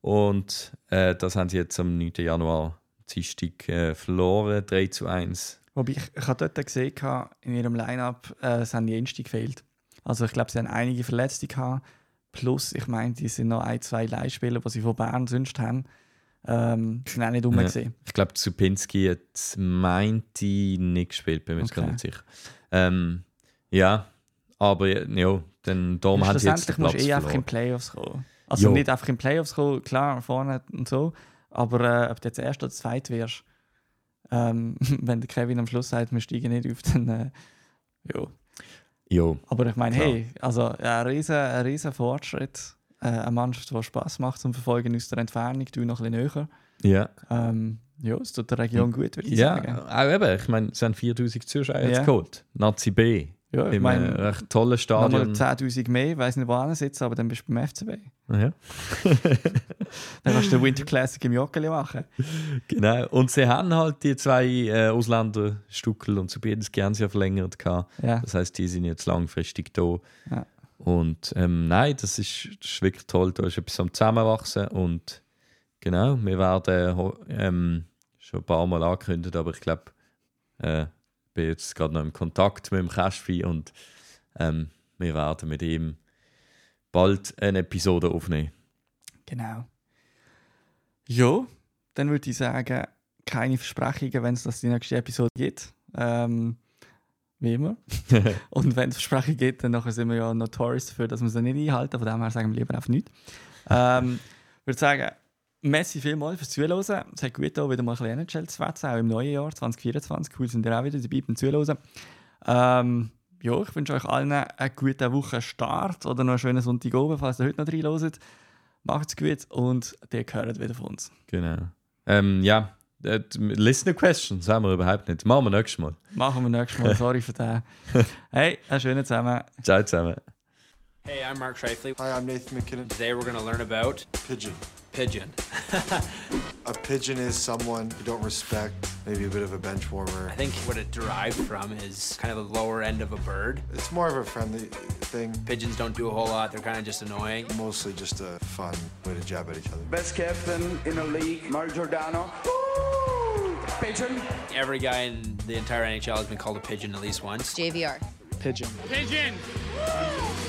Und äh, das haben sie jetzt am 9. Januar Dienstag äh, verloren, 3 zu 1. Wobei ich, ich habe dort gesehen, in ihrem Line-Up, äh, es haben die Einstieg gefehlt. Also ich glaube, sie haben einige Verletzte gehabt. Plus, ich meine, die sind noch ein, zwei Leihspieler, die sie von Bern sonst haben. Ähm, sind auch nicht rum Ja. Ich glaube, Supinski hat meinte nicht gespielt, bin mir jetzt Okay. gar nicht sicher. Ähm, ja, aber ja, dann darum haben sie jetzt den musst Platz du eh einfach in verloren. Playoffs kommen. Also Jo. nicht einfach in Playoffs kommen, klar, vorne und so. Aber äh, ob du jetzt erst oder zweit wirst, ähm, wenn der Kevin am Schluss sagt, wir steigen nicht auf, dann äh, ja. Ja, Aber ich meine, hey, also ein riesen, ein riesen Fortschritt. Äh, eine Mannschaft, die Spaß macht zum Verfolgen aus der Entfernung, du noch ein bisschen näher. ja. Ähm, ja, es tut der Region gut, würde ich Ja, sagen. auch eben. Ich meine, es haben 4000 Zuschauer jetzt Ja. geholt. Nazi B. Ja, ich meine, äh, recht tollen nochmal Stadion. 10'000 mehr, ich weiß nicht, wo er sitzt, aber dann bist du beim FCB. Ja, Dann kannst du den Winter Classic im Joggeli machen. genau. Und sie haben halt die zwei äh, Ausländer, Stuckel und Subinski, haben sie ja verlängert. Gehabt. Ja. Das heißt, die sind jetzt langfristig da. Ja. Und ähm, nein, das ist, das ist wirklich toll. Da ist etwas am Zusammenwachsen. Und genau, wir werden ähm, schon ein paar Mal angekündigt, aber ich glaube, äh, bin jetzt gerade noch im Kontakt mit dem Kästvi und ähm, wir werden mit ihm bald eine Episode aufnehmen. Genau. Ja, dann würde ich sagen, keine Versprechungen, wenn es das die nächste Episode gibt. Ähm, wie immer. Und wenn es Versprechungen gibt, dann nachher sind wir ja notorious dafür, dass wir sie nicht einhalten. Von dem her sagen wir lieber einfach nichts. Ähm, ich würde sagen, merci vielmals fürs Zuhören. Es hat gut getan, wieder mal ein bisschen NHL zu schwätzen, auch im neuen Jahr 2024. Cool, sind ihr auch wieder dabei beim Zuhören. Ähm, ja, ich wünsche euch allen einen guten Wochenstart oder noch einen schönen Sonntag oben, falls ihr heute noch reinhört. Macht's gut und ihr hört wieder von uns. Genau. Ähm, ja, äh, Listener Questions haben wir überhaupt nicht. Machen wir nächstes Mal. Machen wir nächstes Mal. Sorry für den. Hey, einen schönen zusammen. Ciao zusammen. Hey, I'm Mark Shifley. Hi, I'm Nathan McKinnon. Today we're going to learn about Pigeon. pigeon. A pigeon is someone you don't respect, maybe a bit of a bench warmer. I think what it derived from is kind of the lower end of a bird. It's more of a friendly thing, Pigeons don't do a whole lot. They're kind of just annoying. mostly just a fun way to jab at each other. Best captain in the league, Mario Giordano. Pigeon. Every guy in the entire NHL has been called a pigeon at least once. JVR. pigeon. Pigeon! We